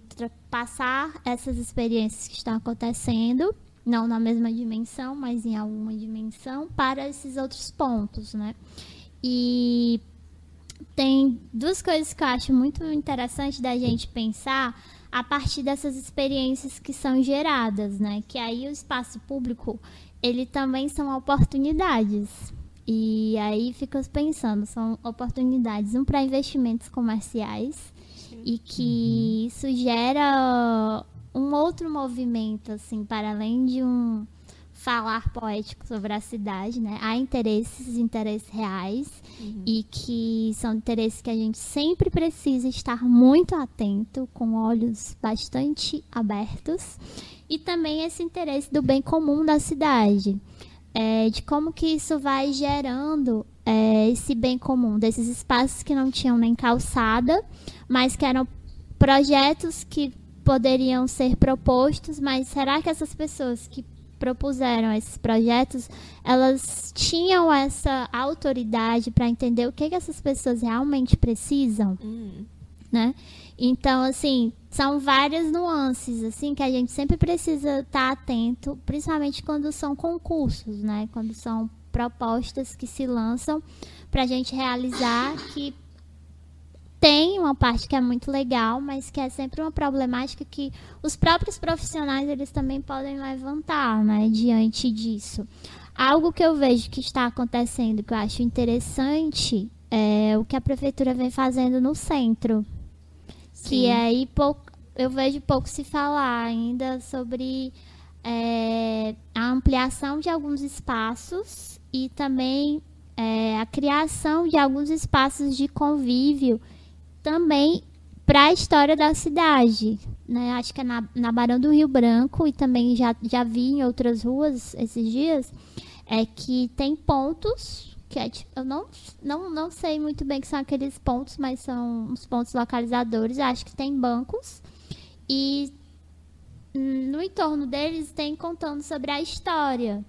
passar essas experiências que estão acontecendo, não na mesma dimensão, mas em alguma dimensão, para esses outros pontos, né? E tem duas coisas que eu acho muito interessante da gente pensar a partir dessas experiências que são geradas, né? Que aí o espaço público, ele também são oportunidades. E aí fica pensando, são oportunidades, um para investimentos comerciais, e que isso gera um outro movimento, assim, para além de um falar poético sobre a cidade, né? Há interesses, interesses reais, e que são interesses que a gente sempre precisa estar muito atento, com olhos bastante abertos, e também esse interesse do bem comum da cidade, é, de como que isso vai gerando é, esse bem comum, desses espaços que não tinham nem calçada, mas que eram projetos que poderiam ser propostos, mas será que essas pessoas que propuseram esses projetos, elas tinham essa autoridade para entender o que, que essas pessoas realmente precisam, né? Então, assim, são várias nuances, assim, que a gente sempre precisa estar atento, principalmente quando são concursos, né? Quando são propostas que se lançam para a gente realizar que tem uma parte que é muito legal, mas que é sempre uma problemática que os próprios profissionais eles também podem levantar, né, diante disso. Algo que eu vejo que está acontecendo que eu acho interessante é o que a prefeitura vem fazendo no centro, que aí pouco, eu vejo pouco se falar ainda sobre é, a ampliação de alguns espaços e também é, a criação de alguns espaços de convívio também para a história da cidade. Né? Acho que é na, na Barão do Rio Branco e também já, já vi em outras ruas esses dias, é que tem pontos que é, eu não, não, não sei muito bem que são aqueles pontos, mas são os pontos localizadores. Acho que tem bancos e no entorno deles tem contando sobre a história.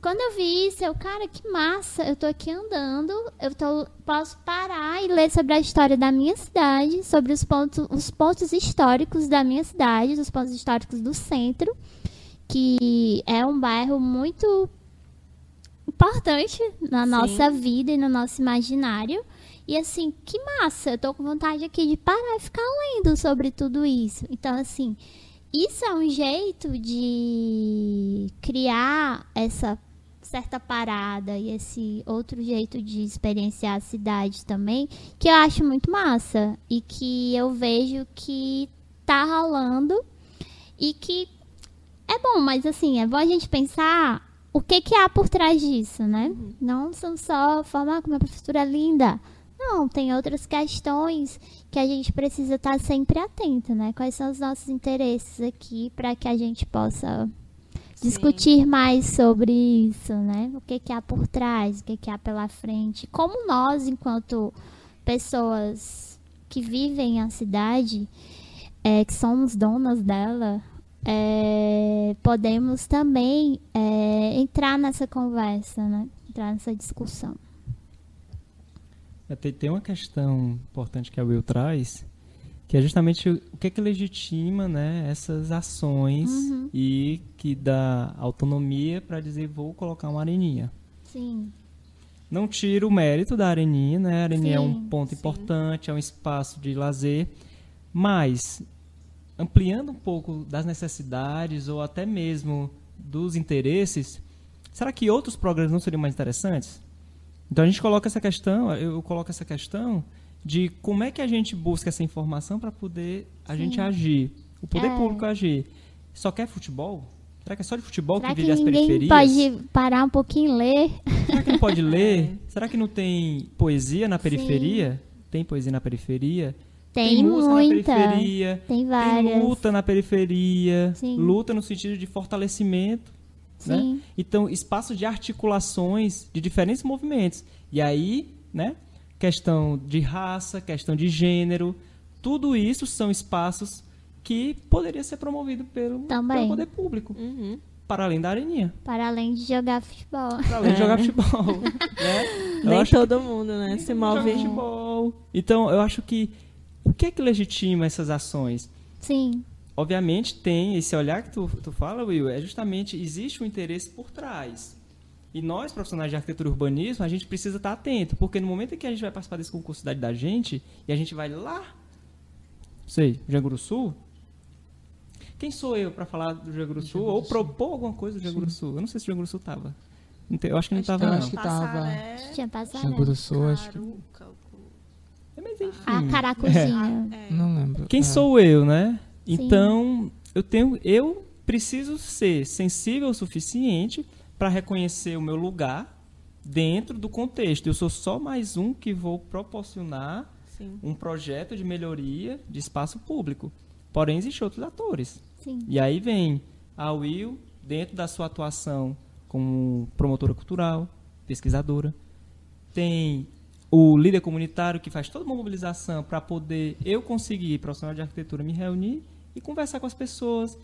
quando eu vi isso, eu, cara, que massa, eu tô aqui andando, eu tô, posso parar e ler sobre a história da minha cidade, sobre os pontos, os pontos históricos da minha cidade, os pontos históricos do centro, que é um bairro muito importante na Sim. nossa vida e no nosso imaginário. E assim, que massa, eu tô com vontade aqui de parar e ficar lendo sobre tudo isso. Então, assim, isso é um jeito de criar essa certa parada e esse outro jeito de experienciar a cidade também, que eu acho muito massa e que eu vejo que tá rolando e que é bom, mas assim, é bom a gente pensar o que que há por trás disso, né? Não são só formar como a professora é linda. Não, tem outras questões que a gente precisa estar sempre atento, né? Quais são os nossos interesses aqui para que a gente possa discutir mais sobre isso, né? O que que há por trás, o que que há pela frente. Como nós, enquanto pessoas que vivem a cidade, é, que somos donas dela, é, podemos também é, entrar nessa conversa, né? Entrar nessa discussão. É, Tem, tem uma questão importante que a Will traz, que é justamente o que é que legitima né, essas ações Uhum. e que dá autonomia para dizer vou colocar uma areninha. Sim, Não tira o mérito da areninha, né? A areninha é um Sim, ponto sim. importante, é um espaço de lazer, mas ampliando um pouco das necessidades ou até mesmo dos interesses, será que outros programas não seriam mais interessantes? Então a gente coloca essa questão, eu coloco essa questão de como é que a gente busca essa informação para poder a Sim. gente agir, o poder É. público agir. Só quer futebol? Será que é só de futebol Será que vive as periferias? pode parar um pouquinho e ler? Será que não pode ler? Será que não tem poesia na periferia? Tem poesia na periferia? Tem, música muita. na periferia. Tem Tem várias. luta na periferia. Sim. Luta no sentido de fortalecimento. Né? Sim. Então, espaços de articulações de diferentes movimentos. E aí, né? Questão de raça, questão de gênero. Tudo isso são espaços que poderia ser promovido pelo, Também. pelo poder público. Uhum. Para além da areninha. Para além de jogar futebol. Para além de É. jogar futebol. né? Nem todo mundo, né, se joga move. futebol. Então, eu acho que o que é que legitima essas ações? Sim, Obviamente tem esse olhar que tu, tu fala, Will, é justamente existe um interesse por trás. E nós, profissionais de arquitetura e urbanismo, a gente precisa estar atento, porque no momento em que a gente vai participar desse concurso Cidade da Gente, e a gente vai lá, sei, Janguru Sul, quem sou eu para falar do Janguru Sul ou propor alguma coisa do Janguru Sul? Eu não sei se o Janguru Sul tava. Não te- Eu acho que não estava, eu não. acho que tava. Passaré, tinha passado. Xanguru Sul, acho que. É, Mas enfim. A caracuzinha. é. Não lembro. Quem É. sou eu, né? Sim. Então, eu tenho, eu preciso ser sensível o suficiente para reconhecer o meu lugar dentro do contexto. Eu sou só mais um que vou proporcionar Sim. um projeto de melhoria de espaço público. Porém, existem outros atores. Sim. E aí vem a Will, dentro da sua atuação como promotora cultural, pesquisadora. Tem o líder comunitário que faz toda uma mobilização para poder eu conseguir, profissional de arquitetura, me reunir e conversar com as pessoas,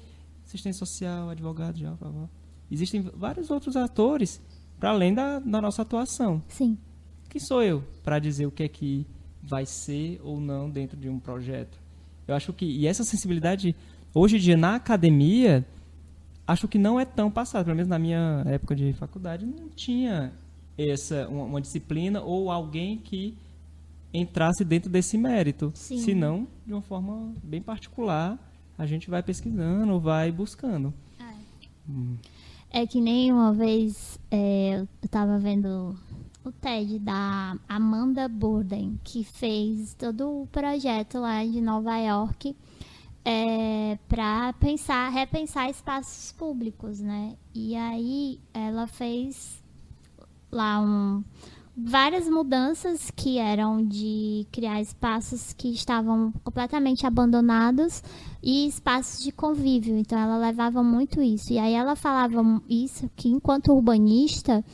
assistente social, advogado, já, blá, blá. Existem vários outros atores para além da, da nossa atuação. Sim. Quem sou eu para dizer o que é que vai ser ou não dentro de um projeto? Eu acho que e essa sensibilidade hoje em dia na academia acho que não é tão passada, pelo menos na minha época de faculdade não tinha essa uma, uma disciplina ou alguém que entrasse dentro desse mérito. Sim. Senão, de uma forma bem particular, a gente vai pesquisando, vai buscando. É que nem uma vez é, eu tava vendo o TED da Amanda Burden, que fez todo o projeto lá de Nova York é, para pensar, repensar espaços públicos, né? E aí ela fez lá um, várias mudanças que eram de criar espaços que estavam completamente abandonados e espaços de convívio. Então ela levava muito isso. E aí ela falava isso que enquanto urbanista,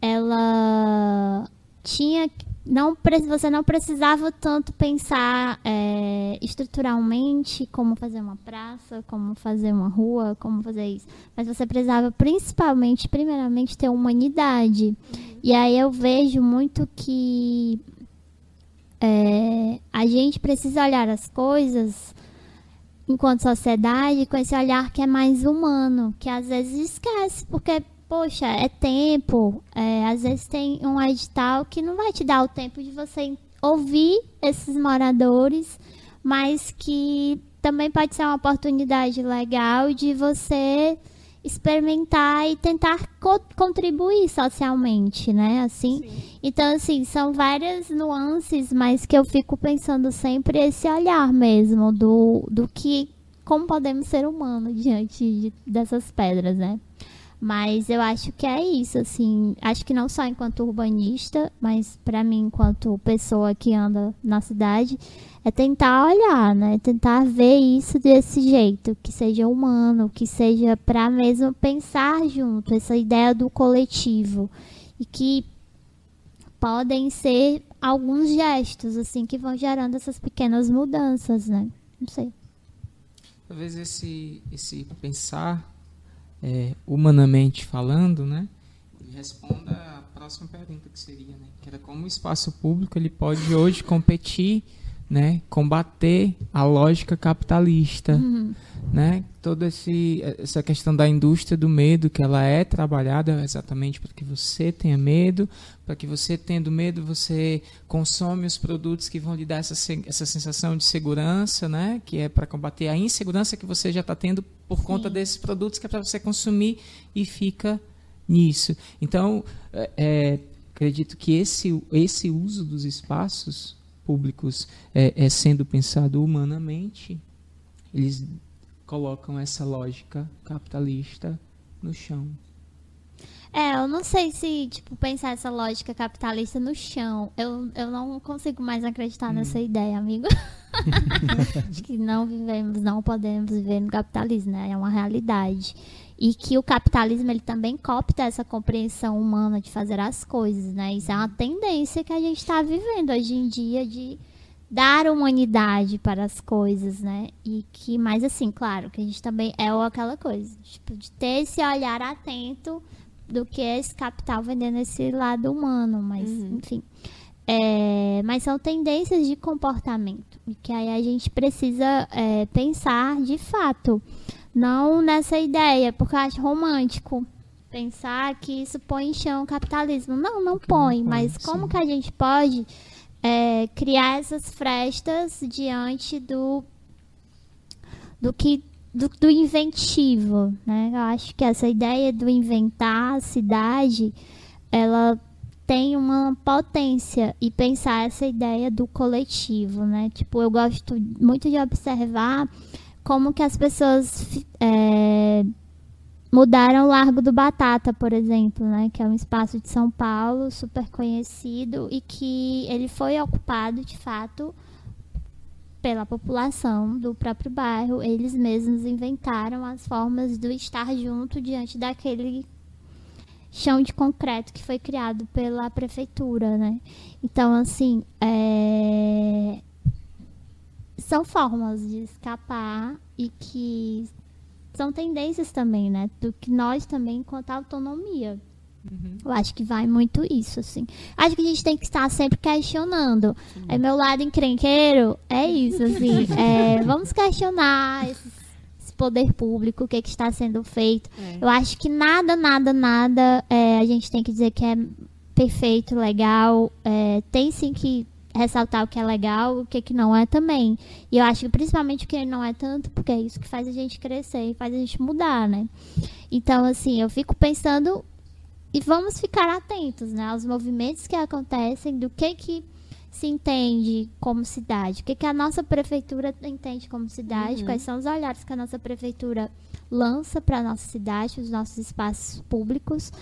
ela tinha não você não precisava tanto pensar é, estruturalmente como fazer uma praça, como fazer uma rua, como fazer isso. Mas você precisava principalmente, primeiramente, ter humanidade. Uhum. E aí eu vejo muito que é, a gente precisa olhar as coisas enquanto sociedade com esse olhar que é mais humano, que às vezes esquece, porque poxa, é tempo. É, às vezes tem um edital que não vai te dar o tempo de você ouvir esses moradores, mas que também pode ser uma oportunidade legal de você experimentar e tentar co contribuir socialmente, né? Assim. Sim. Então, assim, são várias nuances, mas que eu fico pensando sempre esse olhar mesmo do, do que como podemos ser humanos diante de, dessas pedras, né? Mas eu acho que é isso, assim. Acho que não só enquanto urbanista, mas para mim, enquanto pessoa que anda na cidade, é tentar olhar, né? Tentar ver isso desse jeito, que seja humano, que seja para mesmo pensar junto, essa ideia do coletivo. E que podem ser alguns gestos, assim, que vão gerando essas pequenas mudanças, né? Não sei. Talvez esse, esse pensar é, humanamente falando, né? Ele responda a próxima pergunta que seria, né? Que era como o espaço público ele pode hoje competir, né? Combater a lógica capitalista, uhum. Né? Toda esse, essa questão da indústria do medo que ela é trabalhada exatamente para que você tenha medo, para que você tendo medo você consome os produtos que vão lhe dar essa, essa sensação de segurança, né? Que é para combater a insegurança que você já está tendo por Sim. conta desses produtos que é para você consumir e fica nisso. Então, é, é, acredito que esse, esse uso dos espaços públicos é, é, sendo pensado humanamente, eles colocam essa lógica capitalista no chão. É, eu não sei se, tipo, pensar essa lógica capitalista no chão. Eu, eu não consigo mais acreditar hum. nessa ideia, amigo. Acho que não vivemos, não podemos viver no capitalismo, né? É uma realidade. E que o capitalismo, ele também copta essa compreensão humana de fazer as coisas, né? Isso é uma tendência que a gente está vivendo hoje em dia de dar humanidade para as coisas, né? E que, mais assim, claro, que a gente também é aquela coisa, tipo, de ter esse olhar atento do que esse capital vendendo esse lado humano, mas uhum. enfim. É, mas são tendências de comportamento e que aí a gente precisa é, pensar de fato, não nessa ideia, porque eu acho romântico pensar que isso põe em chão o capitalismo. Não, não põe, não mas como sim. que a gente pode é, criar essas frestas diante do do que do, do, inventivo, né? Eu acho que essa ideia do inventar a cidade, ela tem uma potência e pensar essa ideia do coletivo, né? Tipo, eu gosto muito de observar como que as pessoas é, mudaram o Largo do Batata, por exemplo, né? Que é um espaço de São Paulo super conhecido e que ele foi ocupado de fato pela população do próprio bairro. Eles mesmos inventaram as formas do estar junto diante daquele chão de concreto que foi criado pela prefeitura, né? Então, assim, é... são formas de escapar e que são tendências também, né? Do que nós também, enquanto autonomia, Uhum. Eu acho que vai muito isso, assim. Acho que a gente tem que estar sempre questionando. É meu lado encrenqueiro, é isso, assim. é, vamos questionar esse, esse, poder público, o que, que está sendo feito. É. Eu acho que nada, nada, nada é, a gente tem que dizer que é perfeito, legal. É, tem sim que ressaltar o que é legal, o que, que não é também. E eu acho que principalmente o que não é tanto, porque é isso que faz a gente crescer e faz a gente mudar, né? Então, assim, eu fico pensando e vamos ficar atentos né, aos movimentos que acontecem, do que, que se entende como cidade, o que, que a nossa prefeitura entende como cidade, uhum. quais são os olhares que a nossa prefeitura lança para a nossa cidade, os nossos espaços públicos,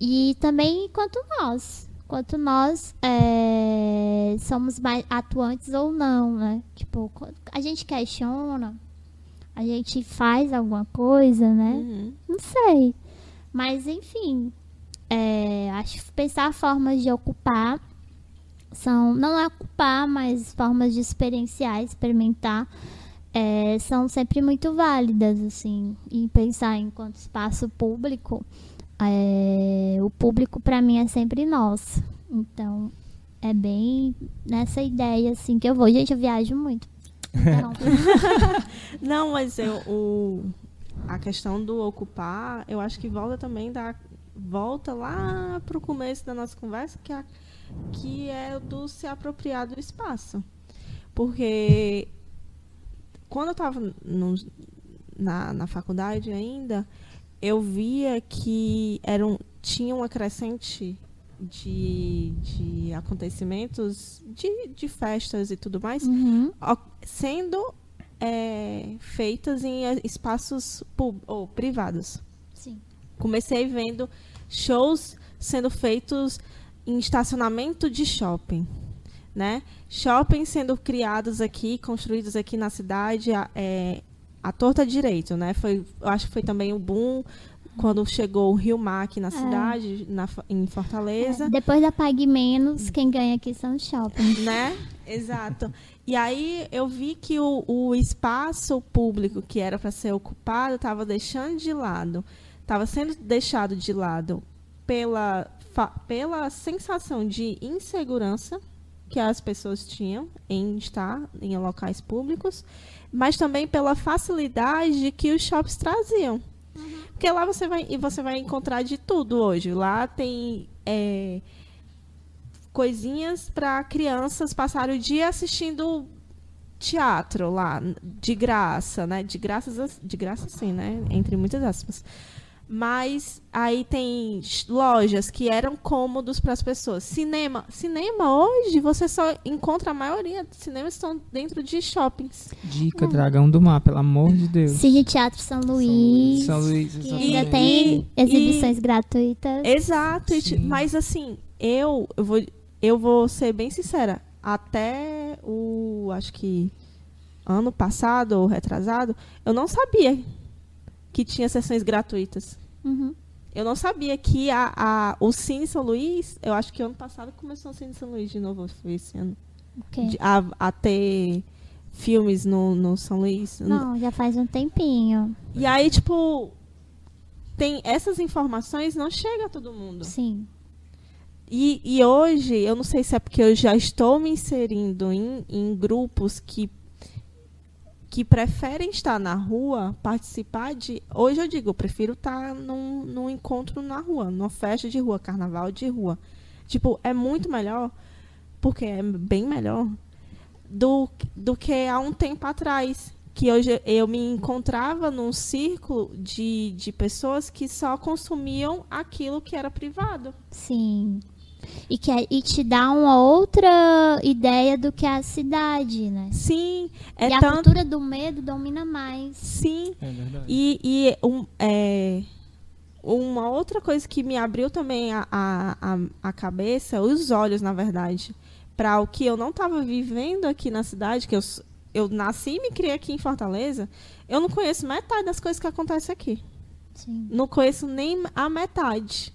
e também enquanto nós, quanto nós é, somos mais atuantes ou não, né? Tipo, a gente questiona, a gente faz alguma coisa, né? Uhum. Não sei. Mas, enfim, é, acho pensar formas de ocupar são não é ocupar, mas formas de experienciar, experimentar, é, são sempre muito válidas, assim. E pensar enquanto espaço público, é, o público para mim é sempre nós. Então, é bem nessa ideia, assim, que eu vou. Gente, eu viajo muito. Então, Não, mas eu, o, a questão do ocupar, eu acho que volta também da volta lá para o começo da nossa conversa, que é, que é do se apropriar do espaço. Porque quando eu estava na, na faculdade ainda, eu via que era um, tinha uma crescente de, de acontecimentos, de, de festas e tudo mais, uhum, sendo é, feitas em eh, espaços pub- ou privados. sim. Comecei vendo shows sendo feitos em estacionamento de shopping, né? Shopping sendo criados aqui, construídos aqui na cidade, é, a torta direito, né? Foi, eu acho que foi também o boom quando chegou o Rio Mar aqui na cidade, na, em Fortaleza Depois da Pague Menos, quem ganha aqui são os shoppings. né? Exato. E aí eu vi que o, o espaço público que era para ser ocupado estava deixando de lado, estava sendo deixado de lado pela, pela sensação de insegurança que as pessoas tinham em estar em locais públicos, mas também pela facilidade que os shops traziam. Porque lá você vai e você vai encontrar de tudo hoje. Lá tem é, coisinhas para crianças passarem o dia assistindo teatro lá, de graça, né? De graça, de graça sim, né? Entre muitas aspas. Mas aí tem lojas que eram cômodos para as pessoas. Cinema, cinema hoje você só encontra a maioria dos cinemas estão dentro de shoppings. Dica, Dragão do Mar, pelo amor de Deus. Cine Teatro São Luís. São Luís, ainda tem E- exibições gratuitas. Exato, e Sim. mas assim, eu, eu vou eu vou ser bem sincera, até o acho que ano passado ou retrasado, eu não sabia que tinha sessões gratuitas. Uhum. Eu não sabia que a, a, o Cine São Luís, eu acho que ano passado começou o Cine São Luís de novo, foi esse ano, Ok. de- a, a ter filmes no, no São Luís. Não, já faz um tempinho. E aí, tipo, tem essas informações não chega a todo mundo. Sim. E, e hoje, eu não sei se é porque eu já estou me inserindo em, em grupos que, que preferem estar na rua, participar de. Hoje eu digo, eu prefiro estar num, num encontro na rua, numa festa de rua, carnaval de rua. Tipo, é muito melhor, porque é bem melhor, do, do que há um tempo atrás. Que hoje eu me encontrava num círculo de, de pessoas que só consumiam aquilo que era privado. Sim. E, que, é- e te dá uma outra ideia do que é a cidade, né? Sim, é e a tanto. cultura do medo domina mais. Sim. É verdade. E, e um, é, uma outra coisa que me abriu também a, a, a, cabeça, os olhos, na verdade, para o que eu não estava vivendo aqui na cidade, que eu, eu nasci e me criei aqui em Fortaleza, eu não conheço metade das coisas que acontecem aqui. Sim. Não conheço nem a metade.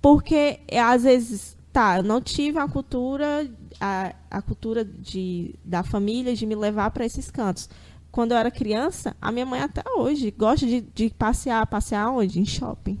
Porque, é, às vezes, tá, eu não tive a cultura, a, a cultura de, da família de me levar para esses cantos. Quando eu era criança, a minha mãe até hoje gosta de, de passear. Passear onde? Em shopping.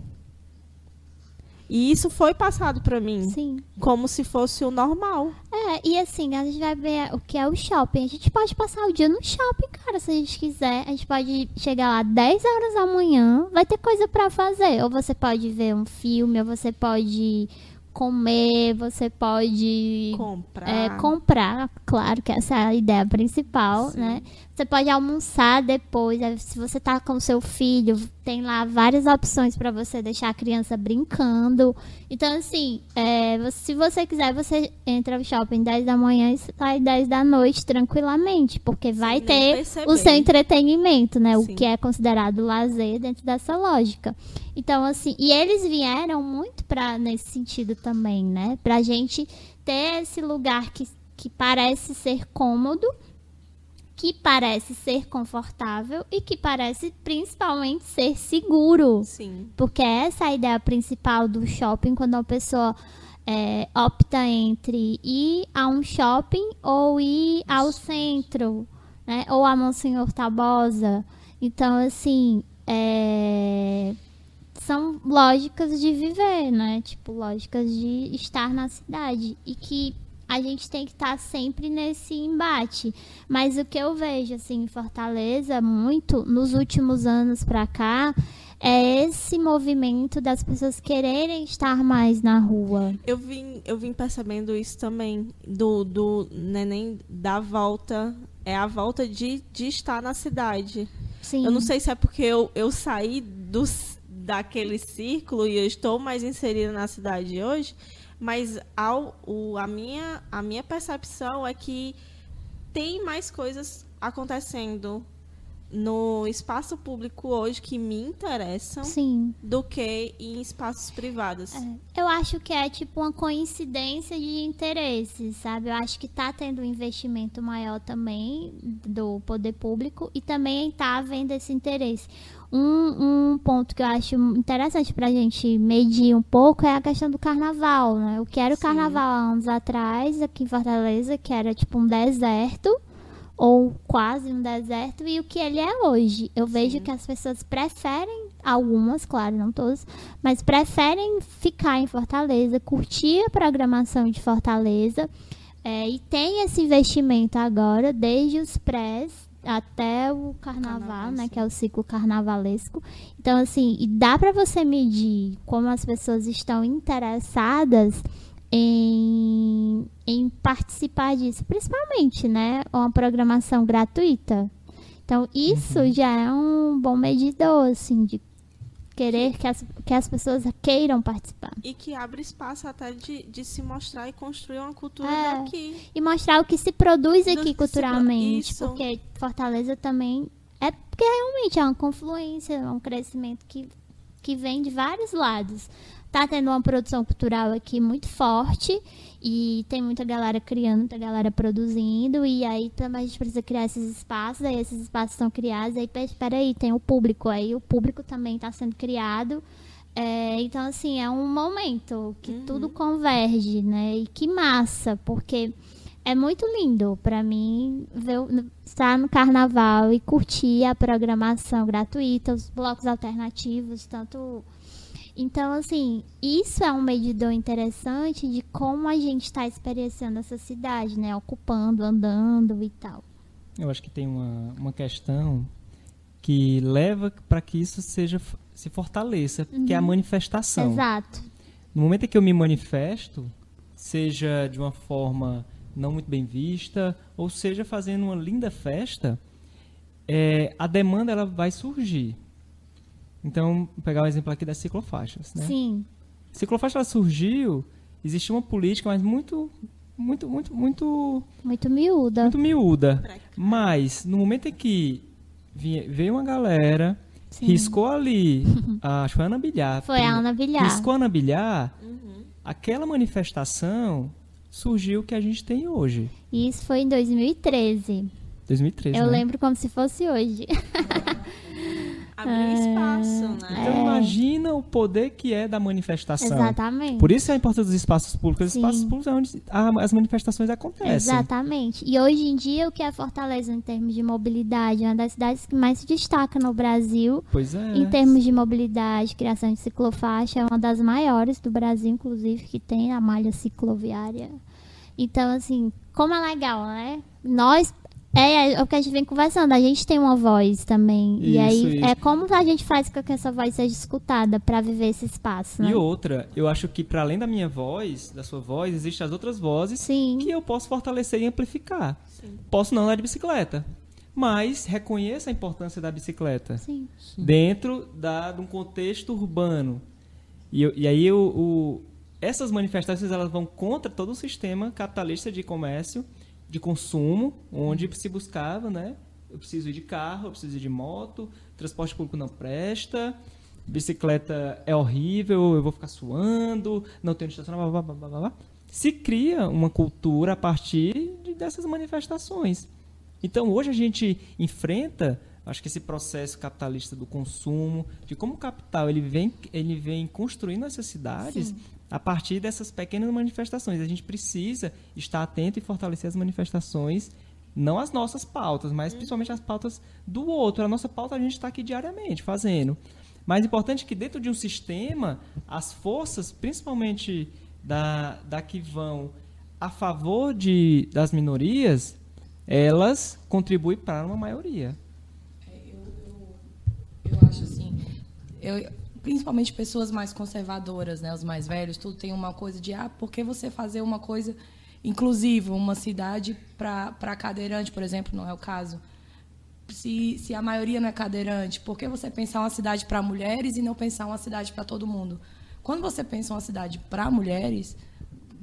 E isso foi passado para mim Sim. como se fosse o normal. É, e assim, a gente vai ver o que é o shopping. A gente pode passar o dia no shopping, cara, se a gente quiser. A gente pode chegar lá 10 horas da manhã, vai ter coisa pra fazer. Ou você pode ver um filme, ou você pode comer, você pode Comprar. é, comprar, claro que essa é a ideia principal, Sim. né? Você pode almoçar depois. Se você tá com seu filho, tem lá várias opções para você deixar a criança brincando. Então, assim, é, se você quiser, você entra no shopping 10 da manhã e sai 10 da noite tranquilamente, porque vai ter perceber. o seu entretenimento, né? O Sim. que é considerado lazer dentro dessa lógica. Então, assim, e eles vieram muito para nesse sentido também, né? Pra gente ter esse lugar que, que parece ser cômodo, que parece ser confortável e que parece principalmente ser seguro. Sim. Porque essa é a ideia principal do shopping quando a pessoa é, opta entre ir a um shopping ou ir ao centro, né? Ou a Monsenhor Tabosa. Então, assim, é, são lógicas de viver, né? Tipo, lógicas de estar na cidade. E que a gente tem que estar sempre nesse embate. Mas o que eu vejo, assim, em Fortaleza, muito, nos últimos anos pra cá, é esse movimento das pessoas quererem estar mais na rua. Eu vim, eu vim percebendo isso também, do, do neném da volta, é a volta de, de estar na cidade. Sim. Eu não sei se é porque eu, eu saí dos, daquele círculo e eu estou mais inserida na cidade hoje, mas ao, o, a, minha, a minha percepção é que tem mais coisas acontecendo no espaço público hoje que me interessam Sim. do que em espaços privados. É, eu acho que é tipo uma coincidência de interesses, sabe? Eu acho que tá tendo um investimento maior também do poder público e também tá havendo esse interesse. Um, um ponto que eu acho interessante pra gente medir um pouco é a questão do carnaval, né? Eu quero Sim. carnaval há anos atrás, aqui em Fortaleza, que era tipo um deserto ou quase um deserto e o que ele é hoje. Eu vejo que as pessoas preferem, algumas, claro, não todas, mas preferem ficar em Fortaleza, curtir a programação de Fortaleza. é, e tem esse investimento agora, desde os prés até o carnaval, né, que é o ciclo carnavalesco. Então, assim, e dá para você medir como as pessoas estão interessadas em, em participar disso, principalmente, né? Uma programação gratuita. Então, isso Uhum. já é um bom medidor, assim, de querer que as, que as pessoas queiram participar. E que abre espaço até de, de se mostrar e construir uma cultura É. daqui. E mostrar o que se produz Do aqui pro- culturalmente, porque Fortaleza também é porque realmente é uma confluência, é um crescimento que, que vem de vários lados. Tá tendo uma produção cultural aqui muito forte e tem muita galera criando, muita galera produzindo e aí também a gente precisa criar esses espaços, aí esses espaços são criados, aí pe- espera aí, tem o público, aí o público também está sendo criado. É, então, assim, é um momento que tudo converge, né? E que massa, porque é muito lindo pra mim ver, estar no carnaval e curtir a programação gratuita, os blocos alternativos, tanto. Então, assim, isso é um medidor interessante de como a gente está experienciando essa cidade, né? Ocupando, andando e tal. Eu acho que tem uma, uma questão que leva para que isso seja se fortaleça, que é a manifestação. Exato. No momento em que eu me manifesto, seja de uma forma não muito bem vista, ou seja fazendo uma linda festa, é, a demanda ela vai surgir. Então, vou pegar o exemplo aqui das ciclofaixas. Né? Sim. Ciclofaixa ela surgiu, existia uma política, mas muito, muito, muito, muito, Muito miúda. muito miúda. Mas no momento em que vinha- veio uma galera, Sim. riscou ali, a, acho que foi a Ana Bilhar. Foi a Ana Bilhar. Riscou a Ana Bilhar, Uhum. aquela manifestação surgiu o que a gente tem hoje. E isso foi em 2013. 2013, Eu né? lembro como se fosse hoje. Abrir espaço, né? Então imagina o poder que é da manifestação. Exatamente. Por isso é a importância dos espaços públicos. Os espaços públicos é onde a- as manifestações acontecem. Exatamente. E hoje em dia, o que é Fortaleza em termos de mobilidade? É uma das cidades que mais se destaca no Brasil. Pois é. Em termos de mobilidade, criação de ciclofaixa, é uma das maiores do Brasil, inclusive, que tem a malha cicloviária. Então, assim, como é legal, né? Nós. É, é o que a gente vem conversando, a gente tem uma voz também. e Isso, aí isso. é como a gente faz com que essa voz seja escutada para viver esse espaço, né? E outra, eu acho que para além da minha voz, da sua voz, existem as outras vozes Sim. que eu posso fortalecer e amplificar. Sim. Posso não andar de bicicleta, mas reconheça a importância da bicicleta Sim. dentro da, de um contexto urbano. E, e aí o, o- essas manifestações elas vão contra todo o sistema capitalista de comércio, de consumo, onde se buscava, né? Eu preciso ir de carro, eu preciso ir de moto, transporte público não presta, bicicleta é horrível, eu vou ficar suando, não tenho estacionar, blá, blá, blá, blá, blá. Se cria uma cultura a partir de- dessas manifestações. Então hoje a gente enfrenta, acho que esse processo capitalista do consumo, de como o capital ele vem, ele vem construindo essas cidades a partir dessas pequenas manifestações. A gente precisa estar atento e fortalecer as manifestações, não as nossas pautas, mas principalmente as pautas do outro. A nossa pauta a gente está aqui diariamente fazendo. Mais importante é que dentro de um sistema, as forças, principalmente da, da que vão a favor de, das minorias, elas contribuem para uma maioria. Eu, eu acho assim, eu, principalmente pessoas mais conservadoras, né, os mais velhos, tudo tem uma coisa de ah, por que você fazer uma coisa inclusiva, uma cidade para cadeirante, por exemplo, não é o caso. Se, se a maioria não é cadeirante, por que você pensar uma cidade para mulheres e não pensar uma cidade para todo mundo? Quando você pensa uma cidade para mulheres,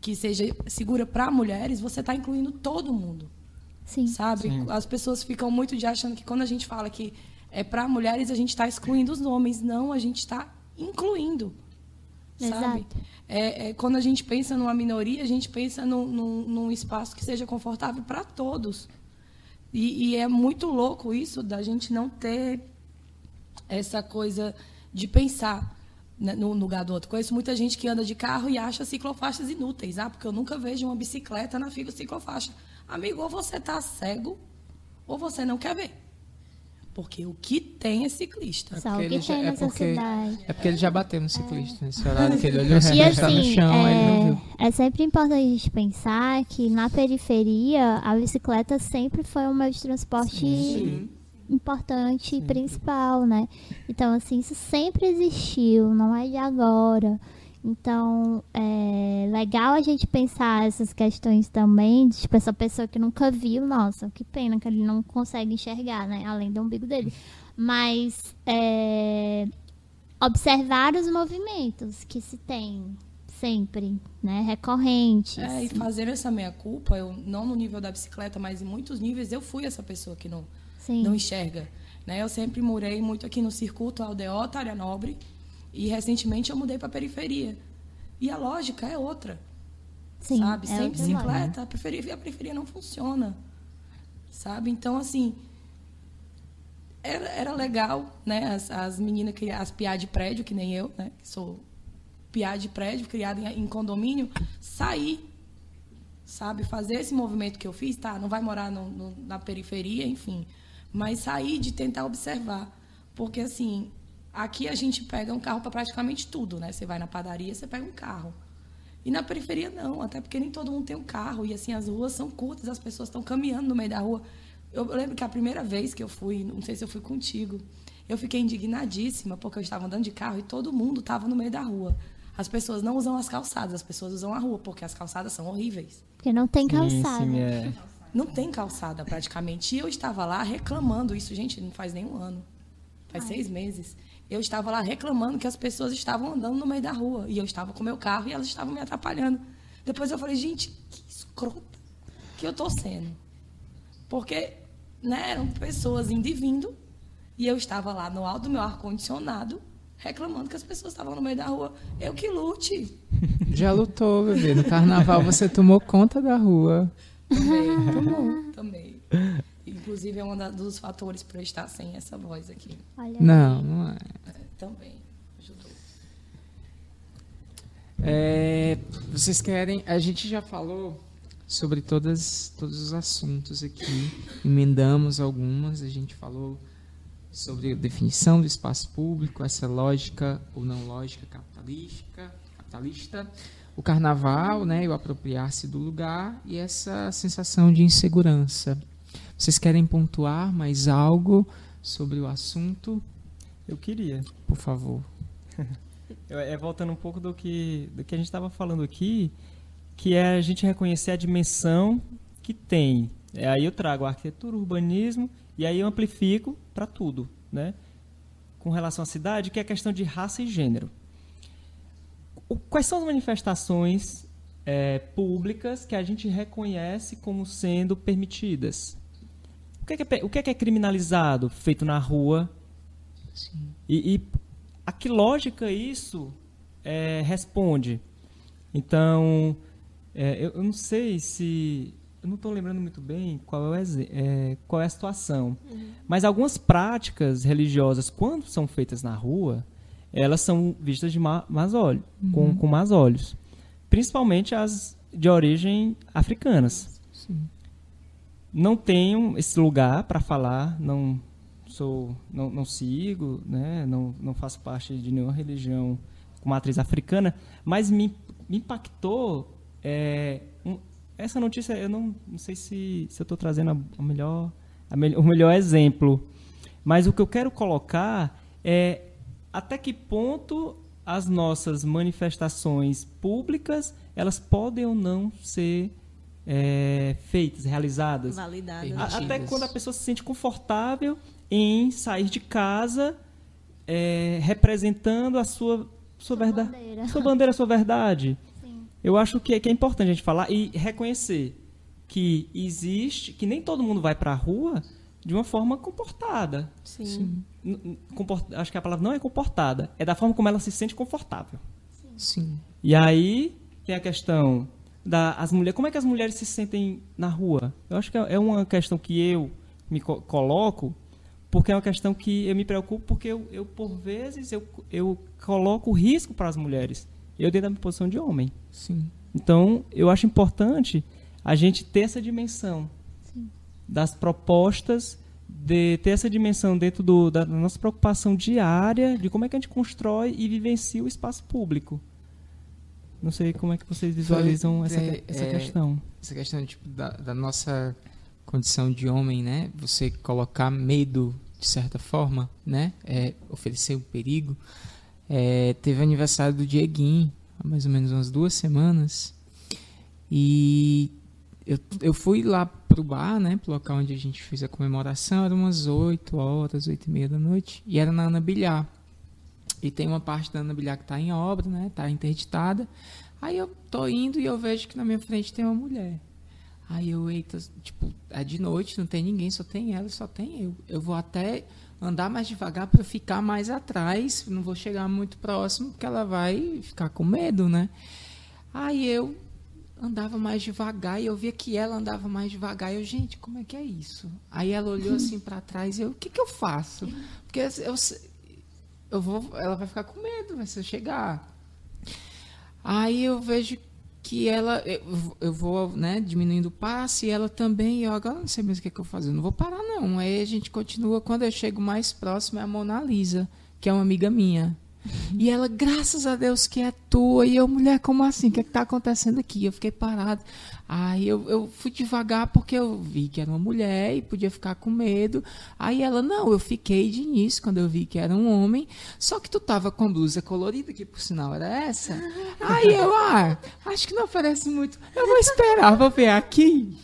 que seja segura para mulheres, você está incluindo todo mundo. Sim. Sabe? Sim. As pessoas ficam muito de achando que quando a gente fala que é para mulheres, a gente está excluindo os homens. Não, a gente está incluindo. Sabe? Exato. É, é, quando a gente pensa numa minoria, a gente pensa num, num, num espaço que seja confortável para todos. E, e é muito louco isso da gente não ter essa coisa de pensar né, no lugar do outro. Conheço muita gente que anda de carro e acha ciclofaixas inúteis, ah, porque eu nunca vejo uma bicicleta na fila ciclofaixa. Amigo, ou você está cego, ou você não quer ver. Porque o que tem é ciclista. Só o porque que já- tem é nessa porque- cidade. É porque ele já bateu no ciclista nesse horário que ele olhou E assim, tá no assim, chão, é, é sempre importante a gente pensar que na periferia a bicicleta sempre foi um meio de transporte importante e principal, né? Então, assim, isso sempre existiu, não é de agora. Então, é legal a gente pensar essas questões também, de, tipo, essa pessoa que nunca viu, nossa, que pena que ele não consegue enxergar, né? Além do umbigo dele. Mas, é, observar os movimentos que se tem sempre, né? Recorrentes. É, e fazer essa meia-culpa, eu, não no nível da bicicleta, mas em muitos níveis, eu fui essa pessoa que não, Sim. não enxerga. Né? Eu sempre morei muito aqui no circuito Aldeota, área nobre, e recentemente eu mudei para a periferia. E a lógica é outra, Sim, sabe? é Sem bicicleta, a periferia, a periferia não funciona, sabe? Então, assim, era, era legal, né? As, as meninas, que as piá de prédio, que nem eu, né? Que sou piá de prédio, criada em, em condomínio, sair sabe? Fazer esse movimento que eu fiz, tá? Não vai morar no- no- na periferia, enfim. Mas sair de tentar observar. Porque, assim, aqui a gente pega um carro para praticamente tudo, né? Você vai na padaria, você pega um carro. E na periferia, não. Até porque nem todo mundo tem um carro. E, assim, as ruas são curtas, as pessoas estão caminhando no meio da rua. Eu lembro que a primeira vez que eu fui, não sei se eu fui contigo, eu fiquei indignadíssima porque eu estava andando de carro e todo mundo estava no meio da rua. As pessoas não usam as calçadas, as pessoas usam a rua, porque as calçadas são horríveis. Porque não tem Sim, calçada. sim, é. Não tem calçada praticamente. E eu estava lá reclamando isso, gente, não faz nem um ano. Faz seis meses. Eu estava lá reclamando que as pessoas estavam andando no meio da rua. E eu estava com meu carro e elas estavam me atrapalhando. Depois eu falei, gente, que escrota que eu tô sendo. Porque né, eram pessoas indo e vindo. E eu estava lá no alto do meu ar-condicionado, reclamando que as pessoas estavam no meio da rua. Eu que lute. Já lutou, bebê. No carnaval você tomou conta da rua. Também, tomou, também. Inclusive, é um dos fatores para eu estar sem essa voz aqui. Olha Não, não é. É, também ajudou. É, vocês querem. A gente já falou sobre todas, todos os assuntos aqui. Emendamos algumas. A gente falou sobre a definição do espaço público, essa lógica ou não lógica capitalística, capitalista, o carnaval, né, e o apropriar-se do lugar e essa sensação de insegurança. Vocês querem pontuar mais algo sobre o assunto? Eu queria. Por favor. É voltando um pouco do que, do que a gente estava falando aqui, que é a gente reconhecer a dimensão que tem. É, aí eu trago a arquitetura, urbanismo, e aí eu amplifico para tudo, né? Com relação à cidade, que é a questão de raça e gênero. O- quais são as manifestações é, públicas que a gente reconhece como sendo permitidas? O que é, que é o que é, que é criminalizado, feito na rua, Sim. e, e a que lógica isso é, responde? Então, é, eu, eu não sei se. Eu não estou lembrando muito bem qual é, é, qual é a situação. Mas algumas práticas religiosas, quando são feitas na rua, elas são vistas de más olhos, com, com más olhos. Principalmente as de origem africanas. Sim. Não tenho esse lugar para falar, não sou, não, não sigo, né? não, não faço parte de nenhuma religião com matriz africana, mas me, me impactou é, um- essa notícia. Eu não, não sei se, se eu estou trazendo a, a melhor, a mel- o melhor exemplo, mas o que eu quero colocar é até que ponto as nossas manifestações públicas elas podem ou não ser é, feitas, realizadas. Validada. Permitidas. A- Até quando a pessoa se sente confortável em sair de casa é, representando a sua, sua, verdade. bandeira. Sua bandeira, sua verdade. Sim. Eu acho que é, que é importante a gente falar e reconhecer que existe, que nem todo mundo vai para a rua de uma forma comportada. Sim. N- comport- acho que a palavra não é comportada, é da forma como ela se sente confortável. Sim. E aí tem a questão da as mulheres, como é que as mulheres se sentem na rua? Eu acho que é é uma questão que eu me co- coloco, porque é uma questão que eu me preocupo porque eu, eu por vezes eu, eu coloco risco para as mulheres. Eu dentro da minha posição de homem. Sim. Então, eu acho importante a gente ter essa dimensão das propostas, de ter essa dimensão dentro do- da nossa preocupação diária de como é que a gente constrói e vivencia o espaço público. Não sei como é que vocês visualizam Foi, essa, é, essa é, questão. Essa questão tipo, da, da nossa condição de homem, né? Você colocar medo, de certa forma, né? É, oferecer um perigo. É, teve aniversário do Dieguinho, há mais ou menos umas duas semanas. E eu, eu fui lá pro bar, né? Pro local onde a gente fez a comemoração. Era umas 8 horas, 8 e meia da noite. E era na Ana Bilhar. E tem uma parte da Ana Bilhar que está em obra, né? Tá interditada. Aí eu tô indo e eu vejo que na minha frente tem uma mulher. Aí eu, eita, tipo, é de noite, não tem ninguém, só tem ela, só tem eu. Eu vou até andar mais devagar para ficar mais atrás, não vou chegar muito próximo, porque ela vai ficar com medo, né? Aí eu andava mais devagar e eu via que ela andava mais devagar. E eu, gente, como é que é isso? Aí ela olhou assim para trás e eu, o que que eu faço? Porque eu, eu vou, ela vai ficar com medo, vai se eu chegar. Aí eu vejo que ela, eu, eu vou né, diminuindo o passe e ela também, eu agora não sei mais o que, é que eu faço, eu não vou parar não. Aí a gente continua, quando eu chego mais próximo é a Mona Lisa, que é uma amiga minha. E ela, graças a Deus que é tua. E eu, mulher, como assim? O que é está acontecendo aqui? Eu fiquei parada. Aí eu, eu fui devagar porque eu vi que era uma mulher e podia ficar com medo. Aí ela, não, eu fiquei de início quando eu vi que era um homem. Só que tu tava com blusa colorida, que por sinal era essa. Aí eu, ah, acho que não oferece muito. Eu vou esperar, vou ver aqui.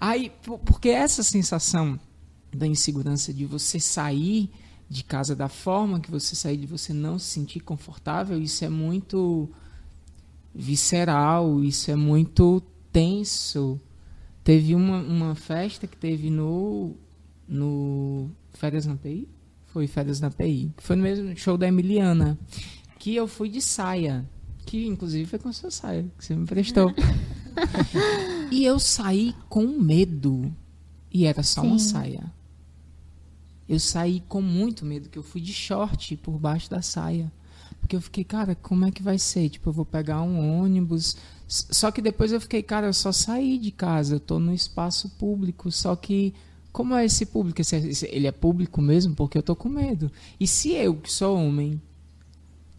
Aí, por- porque essa sensação da insegurança de você sair de casa da forma que você sair, de você não se sentir confortável, isso é muito visceral, isso é muito tenso. Teve uma, uma festa que teve no, no Férias na PI? Foi Férias na PI. Foi no mesmo show da Emiliana. Que eu fui de saia. Que inclusive foi com a sua saia, que você me prestou. e eu saí com medo. E era só uma Sim. saia. Eu saí com muito medo, que eu fui de short por baixo da saia. Porque eu fiquei, cara, como é que vai ser? Tipo, eu vou pegar um ônibus. Só que depois eu fiquei, cara, eu só saí de casa, eu tô no espaço público. Só que, como é esse público? Ele é público mesmo? Porque eu tô com medo. E se eu, que sou homem,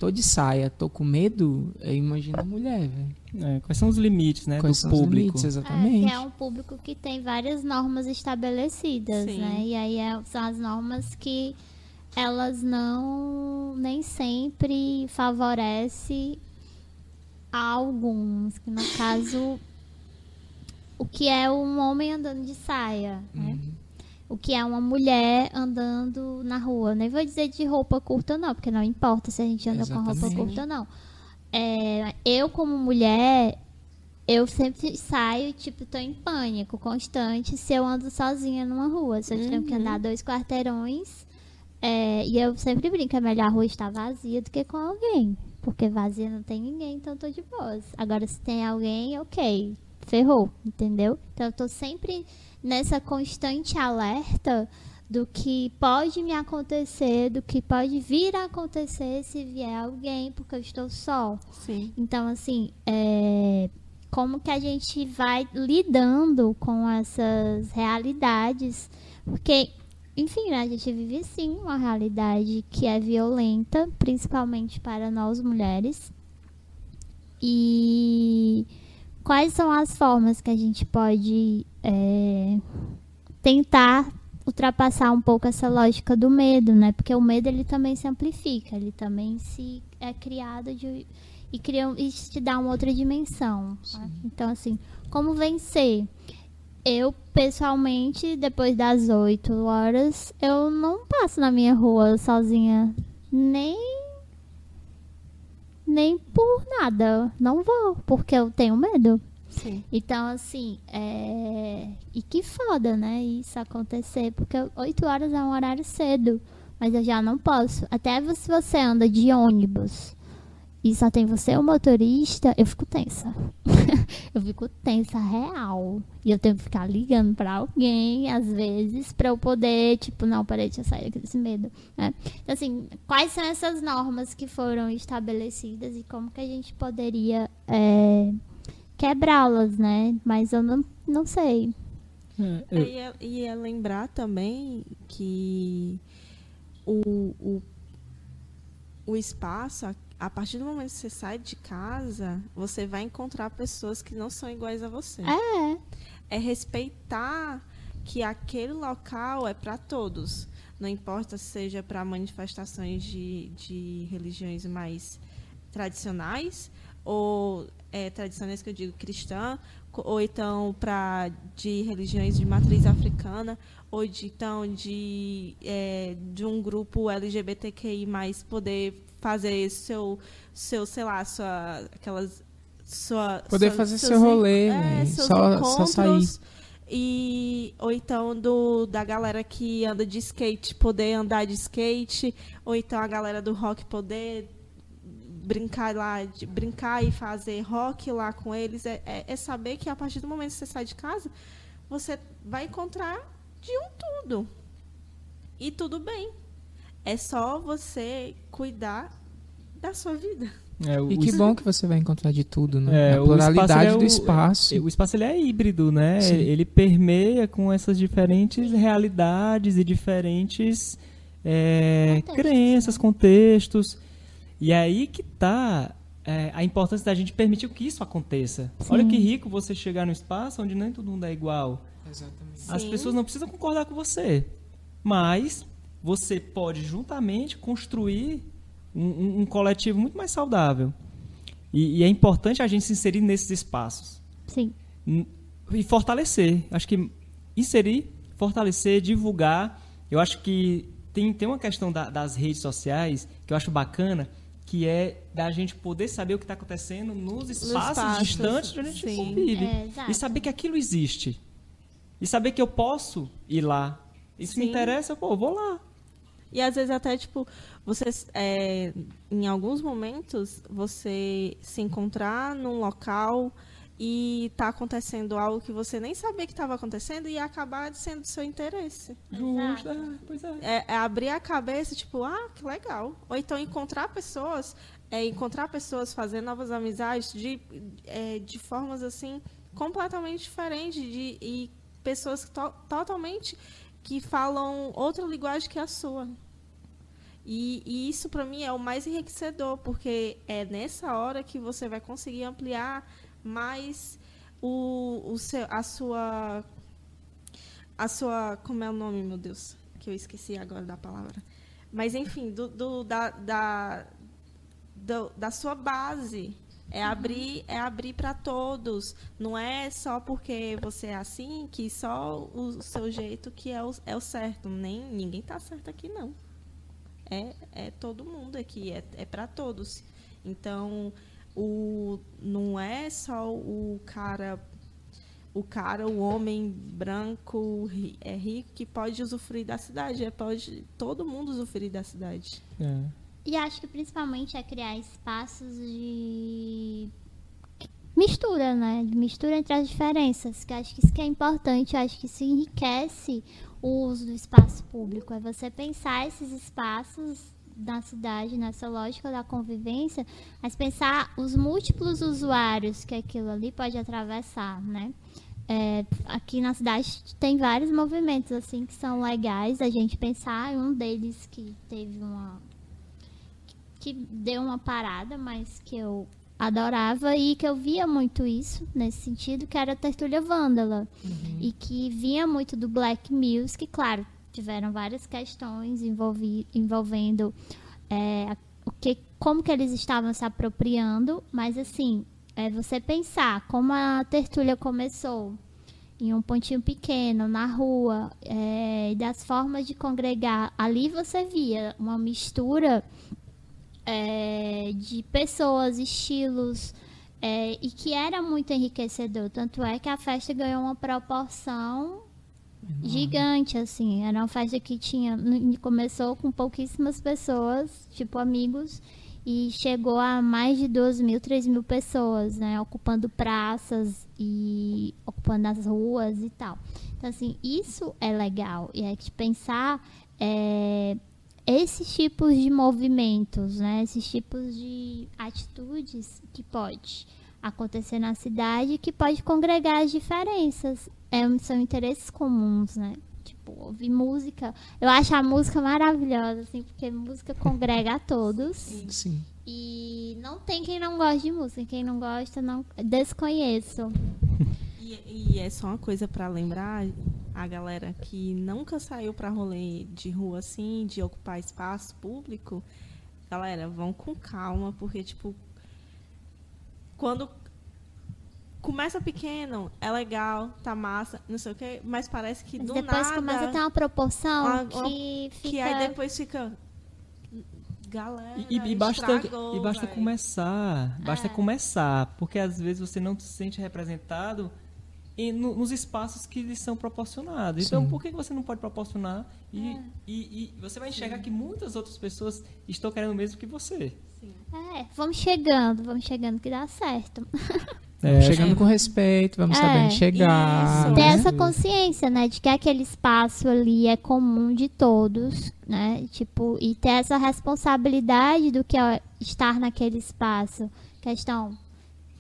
tô de saia, tô com medo, eu imagino a mulher, velho. É, quais são os limites né, Quais do são os público? limites, É, exatamente. que é um público que tem várias normas estabelecidas, Sim. né? E aí é- são as normas que elas não nem sempre favorece a alguns, que no caso o que é um homem andando de saia, né? Uhum. O que é uma mulher andando na rua. Nem vou dizer de roupa curta, não, porque não importa se a gente anda com roupa Exatamente. curta ou não. É, eu, como mulher, eu sempre saio, tipo, tô em pânico constante se eu ando sozinha numa rua. Se eu tenho que andar dois quarteirões. é, e eu sempre brinco, é melhor a rua estar vazia do que com alguém. Porque vazia não tem ninguém, então eu tô de boas. Agora, se tem alguém, ok. Ferrou, entendeu? Então eu tô sempre nessa constante alerta do que pode me acontecer, do que pode vir a acontecer se vier alguém, porque eu estou só. Sim. Então, assim, é, como que a gente vai lidando com essas realidades? Porque, enfim, né, a gente vive sim uma realidade que é violenta, principalmente para nós mulheres. E quais são as formas que a gente pode é, tentar ultrapassar um pouco essa lógica do medo, né? Porque o medo ele também se amplifica, ele também se é criado de e cria e te dá uma outra dimensão. Né? Então assim, como vencer? Eu pessoalmente, depois das 8 horas, eu não passo na minha rua sozinha, nem nem por nada. Não vou, porque eu tenho medo. Sim. Então, assim, é... E que foda, né? Isso acontecer. Porque 8 horas é um horário cedo. Mas eu já não posso. Até se você anda de ônibus e só tem você o motorista, eu fico tensa. eu fico tensa real. E eu tenho que ficar ligando pra alguém, às vezes, pra eu poder, tipo, não, peraí, deixa eu sair aqui desse medo. né? Então, assim, quais são essas normas que foram estabelecidas e como que a gente poderia é, quebrá-las, né? Mas eu não, não sei. É, É, eu- e, é, e é lembrar também que o, o, o espaço, a, a partir do momento que você sai de casa, você vai encontrar pessoas que não são iguais a você. É, É respeitar que aquele local é para todos. Não importa se seja para manifestações de, de religiões mais tradicionais ou é, tradicionais que eu digo cristã, ou então para de religiões de matriz africana, ou de então de, é, de um grupo LGBTQI mais poder fazer seu seu sei lá sua aquelas sua Poder sua- fazer seu rolê, é, né? seus Só- só sair. e ou então do da galera que anda de skate poder andar de skate ou então a galera do rock poder brincar lá de, brincar e fazer rock lá com eles é, é, é saber que a partir do momento que você sai de casa você vai encontrar de um tudo e tudo bem é só você cuidar da sua vida é, o- E que bom que você vai encontrar de tudo, né? É, a espaço, pluralidade ele é do o- espaço. O espaço ele é híbrido, né? Sim. Ele permeia com essas diferentes realidades e diferentes é, Contextos, crenças, né? contextos. E é aí que tá é, a importância da gente permitir que isso aconteça. Olha Sim. que rico você chegar no espaço onde nem todo mundo é igual. Exatamente. As Sim. pessoas não precisam concordar com você, mas você pode juntamente construir um, um- coletivo muito mais saudável. E, e é importante a gente se inserir nesses espaços sim. E fortalecer. Acho que inserir, fortalecer, divulgar. Eu acho que tem, tem uma questão da- das redes sociais que eu acho bacana, que é da gente poder saber o que está acontecendo nos espaços, espaços, distantes onde a gente sim. convive. É, e saber que aquilo existe. E saber que eu posso ir lá. Isso me Sim. interessa, pô, vou lá. E às vezes até, tipo, vocês, é, em alguns momentos, você se encontrar num local e tá acontecendo algo que você nem sabia que estava acontecendo e acabar sendo do seu interesse. Justo, é, pois é. É, é abrir a cabeça, tipo, ah, que legal. Ou então encontrar pessoas, é, encontrar pessoas, fazer novas amizades de, é, de formas, assim, completamente diferentes. De, e pessoas to- totalmente que falam outra linguagem que a sua. E, e isso, para mim, é o mais enriquecedor, porque é nessa hora que você vai conseguir ampliar mais o, o seu, a sua a sua. Como é o nome, meu Deus? Que eu esqueci agora da palavra. Mas, enfim, do, do- da, da, do- da sua base. É abrir, é abrir para todos. Não é só porque você é assim que só o seu jeito que é o, é o certo. Nem ninguém tá certo aqui não. É, é todo mundo aqui, é, é para todos. Então, o não é só o cara o cara, o homem branco, é rico que pode usufruir da cidade, é pode todo mundo usufruir da cidade. É. E acho que principalmente é criar espaços de. mistura, né? Mistura entre as diferenças, que acho que isso que é importante, acho que isso enriquece o uso do espaço público. É você pensar esses espaços da cidade, nessa lógica da convivência, mas pensar os múltiplos usuários que aquilo ali pode atravessar, né? É, aqui na cidade tem vários movimentos assim que são legais a gente pensar um deles que teve uma que deu uma parada mas que eu adorava e que eu via muito isso nesse sentido que era a Tertúlia Vândala uhum. e que vinha muito do Black Music claro tiveram várias questões envolvi, envolvendo é, o que, como que eles estavam se apropriando, mas assim, é você pensar como a tertúlia começou em um pontinho pequeno, na rua, é, das formas de congregar. Ali você via uma mistura é, de pessoas, estilos, é, e que era muito enriquecedor. Tanto é que a festa ganhou uma proporção gigante, assim. Era uma festa que tinha. Começou com pouquíssimas pessoas, tipo amigos, e chegou a mais de 2 mil, 3 mil pessoas, né? Ocupando praças e ocupando as ruas e tal. Então, assim, isso é legal. E é que pensar é, esses tipos de movimentos, né? Esses tipos de atitudes que pode acontecer na cidade que pode congregar as diferenças é, são interesses comuns, né? Tipo, ouvir música. Eu acho a música maravilhosa, assim, porque música congrega a todos. Sim. E não tem quem não goste de música. Quem não gosta, não desconheço. E, e é só uma coisa para lembrar a galera que nunca saiu para rolê de rua assim, de ocupar espaço público. Galera, vão com calma, porque, tipo, quando começa pequeno, é legal, tá massa, não sei o quê, mas parece que do depois nada... começa a ter uma proporção uma, que fica... Que aí depois fica... Galera, e, e basta, estragou, e basta começar, basta é. começar, porque às vezes você não se sente representado em, no, nos espaços que lhes são proporcionados. Então, Sim. Então, por que você não pode proporcionar? E, é. e, e você vai enxergar Sim. que muitas outras pessoas estão querendo o mesmo que você. Sim. É, vamos chegando, vamos chegando que dá certo. É, chegando com respeito, vamos é, sabendo chegar. Isso. Ter essa consciência, né, de que aquele espaço ali é comum de todos, né? Tipo, e ter essa responsabilidade do que é estar naquele espaço. Questão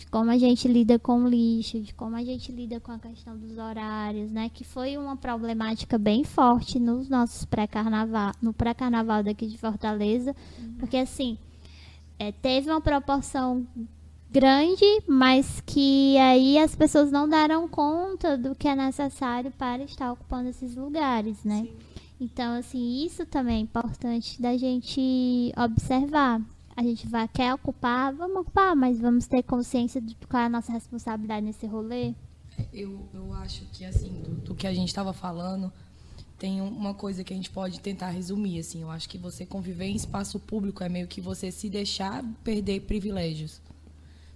de como a gente lida com o lixo, de como a gente lida com a questão dos horários, né? Que foi uma problemática bem forte nos nossos pré-carnaval, no pré-carnaval daqui de Fortaleza, uhum. porque assim, é, teve uma proporção grande, mas que aí as pessoas não deram conta do que é necessário para estar ocupando esses lugares, né? Sim. Então, assim, isso também é importante da gente observar. A gente vai, quer ocupar, vamos ocupar, mas vamos ter consciência de qual é a nossa responsabilidade nesse rolê. Eu, eu acho que, assim, do, do que a gente estava falando, tem uma coisa que a gente pode tentar resumir, assim. Eu acho que você conviver em espaço público é meio que você se deixar perder privilégios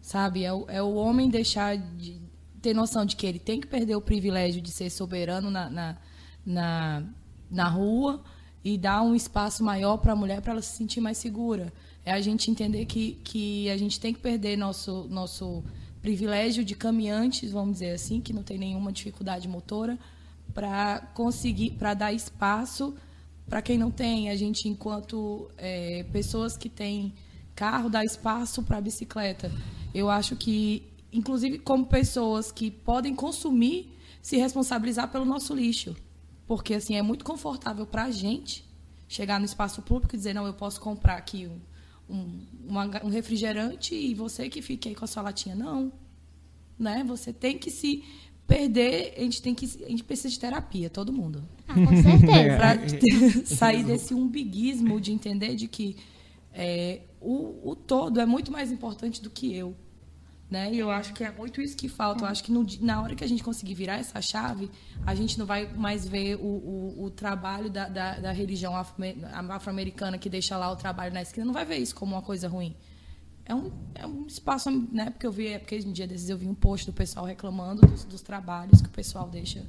sabe? É o, é o homem deixar de ter noção de que ele tem que perder o privilégio de ser soberano na, na, na, na rua e dar um espaço maior para a mulher para ela se sentir mais segura. É a gente entender que, que a gente tem que perder nosso, nosso privilégio de caminhantes, vamos dizer assim, que não tem nenhuma dificuldade motora, para conseguir, para dar espaço para quem não tem. A gente, enquanto é, pessoas que têm carro, dá espaço para a bicicleta. Eu acho que, inclusive, como pessoas que podem consumir, se responsabilizar pelo nosso lixo. Porque, assim, é muito confortável para a gente chegar no espaço público e dizer, não, eu posso comprar aqui um, um, uma, um refrigerante e você que fique aí com a sua latinha. Não. Né? Você tem que se perder, a gente tem que a gente precisa de terapia, todo mundo. Ah, com certeza. para sair desse umbiguismo de entender de que é, o, o todo é muito mais importante do que eu. Né? E eu acho que é muito isso que falta. Eu acho que no, na hora que a gente conseguir virar essa chave, a gente não vai mais ver o, o, o trabalho da, da, da religião afro-americana que deixa lá o trabalho na esquina, não vai ver isso como uma coisa ruim. É um, é um espaço, né? Porque eu vi, é porque um dia desses eu vi um post do pessoal reclamando dos, dos trabalhos que o pessoal deixa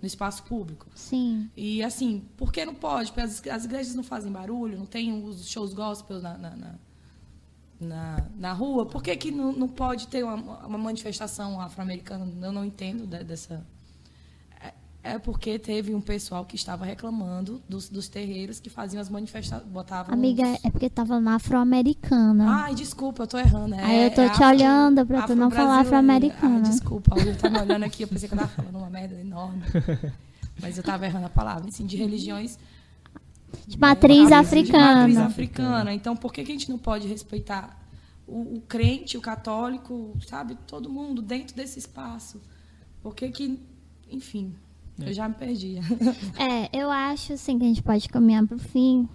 no espaço público. Sim. E assim, por que não pode? Porque as, as igrejas não fazem barulho, não tem os shows gospel na, na, na na, na rua, por que, que não, não pode ter uma, uma manifestação afro-americana? Eu não entendo de- dessa. É, é porque teve um pessoal que estava reclamando dos, dos terreiros que faziam as manifestações. Botavam. Amiga, é porque tava na afro-americana. Ai, desculpa, eu tô errando. É, Aí eu tô é te olhando pra tu não falar afro-americana. Desculpa, o Will tá olhando aqui, eu pensei que eu tava falando uma merda enorme. Mas eu tava errando a palavra, assim, de religiões De matriz de matriz africana. africana. Então, por que, que a gente não pode respeitar o, o crente, o católico, sabe? Todo mundo dentro desse espaço. Por que que, enfim, eu já me perdi. É, eu acho assim que a gente pode caminhar pro fim,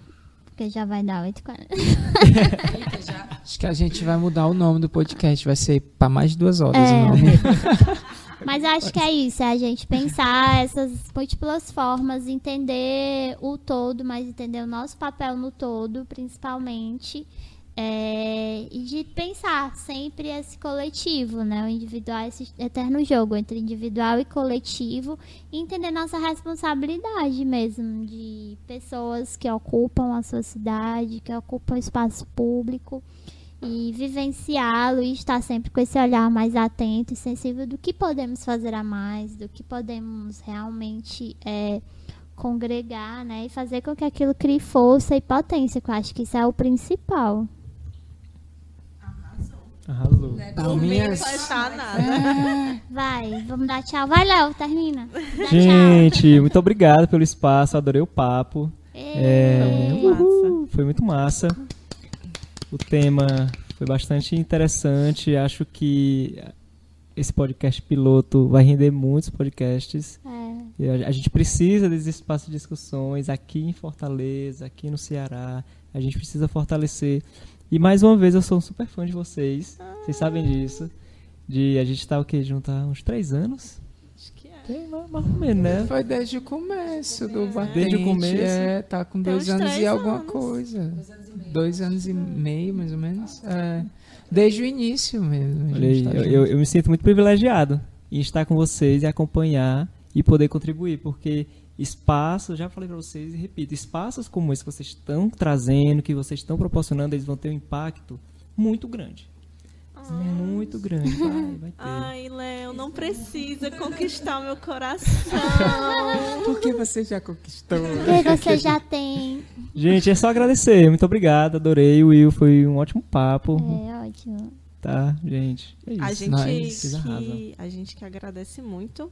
porque já vai dar 8h40. Eita, já. Acho que a gente vai mudar o nome do podcast. Vai ser para mais de duas horas É. o nome. Mas acho que é isso, é a gente pensar essas múltiplas formas, entender o todo, mas entender o nosso papel no todo, principalmente. é, e de pensar sempre esse coletivo, né? O individual, esse eterno jogo entre individual e coletivo, e entender nossa responsabilidade mesmo de pessoas que ocupam a sua cidade, que ocupam o espaço público e vivenciá-lo e estar sempre com esse olhar mais atento e sensível do que podemos fazer a mais, do que podemos realmente é, congregar, né? E fazer com que aquilo crie força e potência, que eu acho que isso é o principal. Arrasou. Né? Palminhas. Não vai achar nada. Vai, vamos dar tchau. Vai, Léo, termina. Dá Gente, muito obrigado pelo espaço, adorei o papo. tchau. É, Muito massa. Foi muito massa. O tema foi bastante interessante. Acho que esse podcast piloto vai render muitos podcasts. É. A gente precisa desse espaço de discussões aqui em Fortaleza, aqui no Ceará. A gente precisa fortalecer. E mais uma vez, eu sou um super fã de vocês. Vocês sabem disso. De a gente tá o quê? Junto há uns três anos? Tem, mais mais ou menos, né? Foi desde o começo do Batente. Desde o começo. É, tá com Tem dois anos e alguma anos. coisa. Dois anos e meio, mais ou menos. É. Desde o início mesmo. a Olha tá eu- eu me sinto muito privilegiado em estar com vocês e acompanhar e poder contribuir, porque espaços, já falei para vocês e repito, espaços como esse que vocês estão trazendo, que vocês estão proporcionando, eles vão ter um impacto muito grande. Muito grande, vai, vai ter. Ai, Léo, não precisa conquistar o meu coração. Porque você já conquistou. Porque você já tem. Gente, é só agradecer, muito obrigado, adorei, Will, foi um ótimo papo, É ótimo. tá, gente? É isso. A gente, Nice. Que, a gente que agradece muito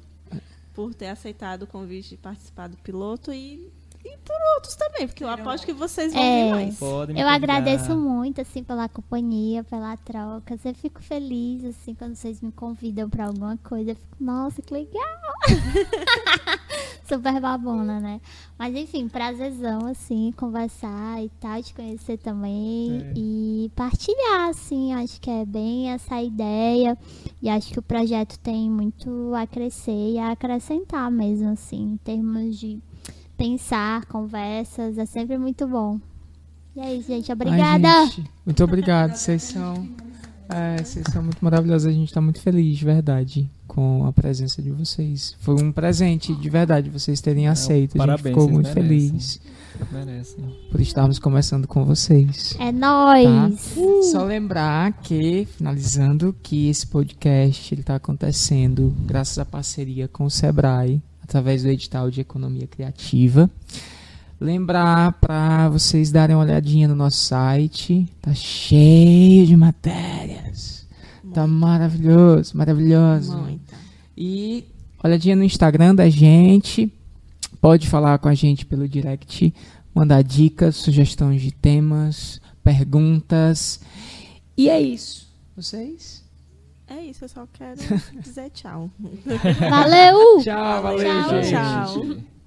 por ter aceitado o convite de participar do piloto e, e por outros também, porque eu aposto que vocês vão É. vir mais. Podem me Eu convidar. agradeço muito, assim, pela companhia, pela troca. Eu fico feliz, assim, quando vocês me convidam pra alguma coisa. Eu fico, nossa, que legal! Super babona, né? Mas, enfim, prazerzão, assim, conversar e tal, te conhecer também. É. E partilhar, assim, acho que é bem essa ideia. E acho que o projeto tem muito a crescer e a acrescentar mesmo, assim, em termos de pensar, conversas. É sempre muito bom. E é isso, gente. Ai, Obrigada. gente, muito obrigado. Vocês são. É, vocês são muito maravilhosos. A gente tá muito feliz, de verdade, com a presença de vocês. Foi um presente, de verdade, vocês terem aceito. a gente parabéns, ficou muito merecem. feliz Merecem. por estarmos conversando com vocês. É nóis. Só lembrar que, finalizando, que esse podcast está acontecendo graças à parceria com o Sebrae, através do edital de Economia Criativa. Lembrar para vocês darem uma olhadinha no nosso site, tá cheio de matérias. Tá maravilhoso, maravilhoso. Muita. E olhadinha no Instagram da gente. Pode falar com a gente pelo direct, mandar dicas, sugestões de temas, perguntas. E é isso. Vocês? É isso, eu só quero dizer tchau. Valeu! Tchau, valeu, Tchau, gente. tchau.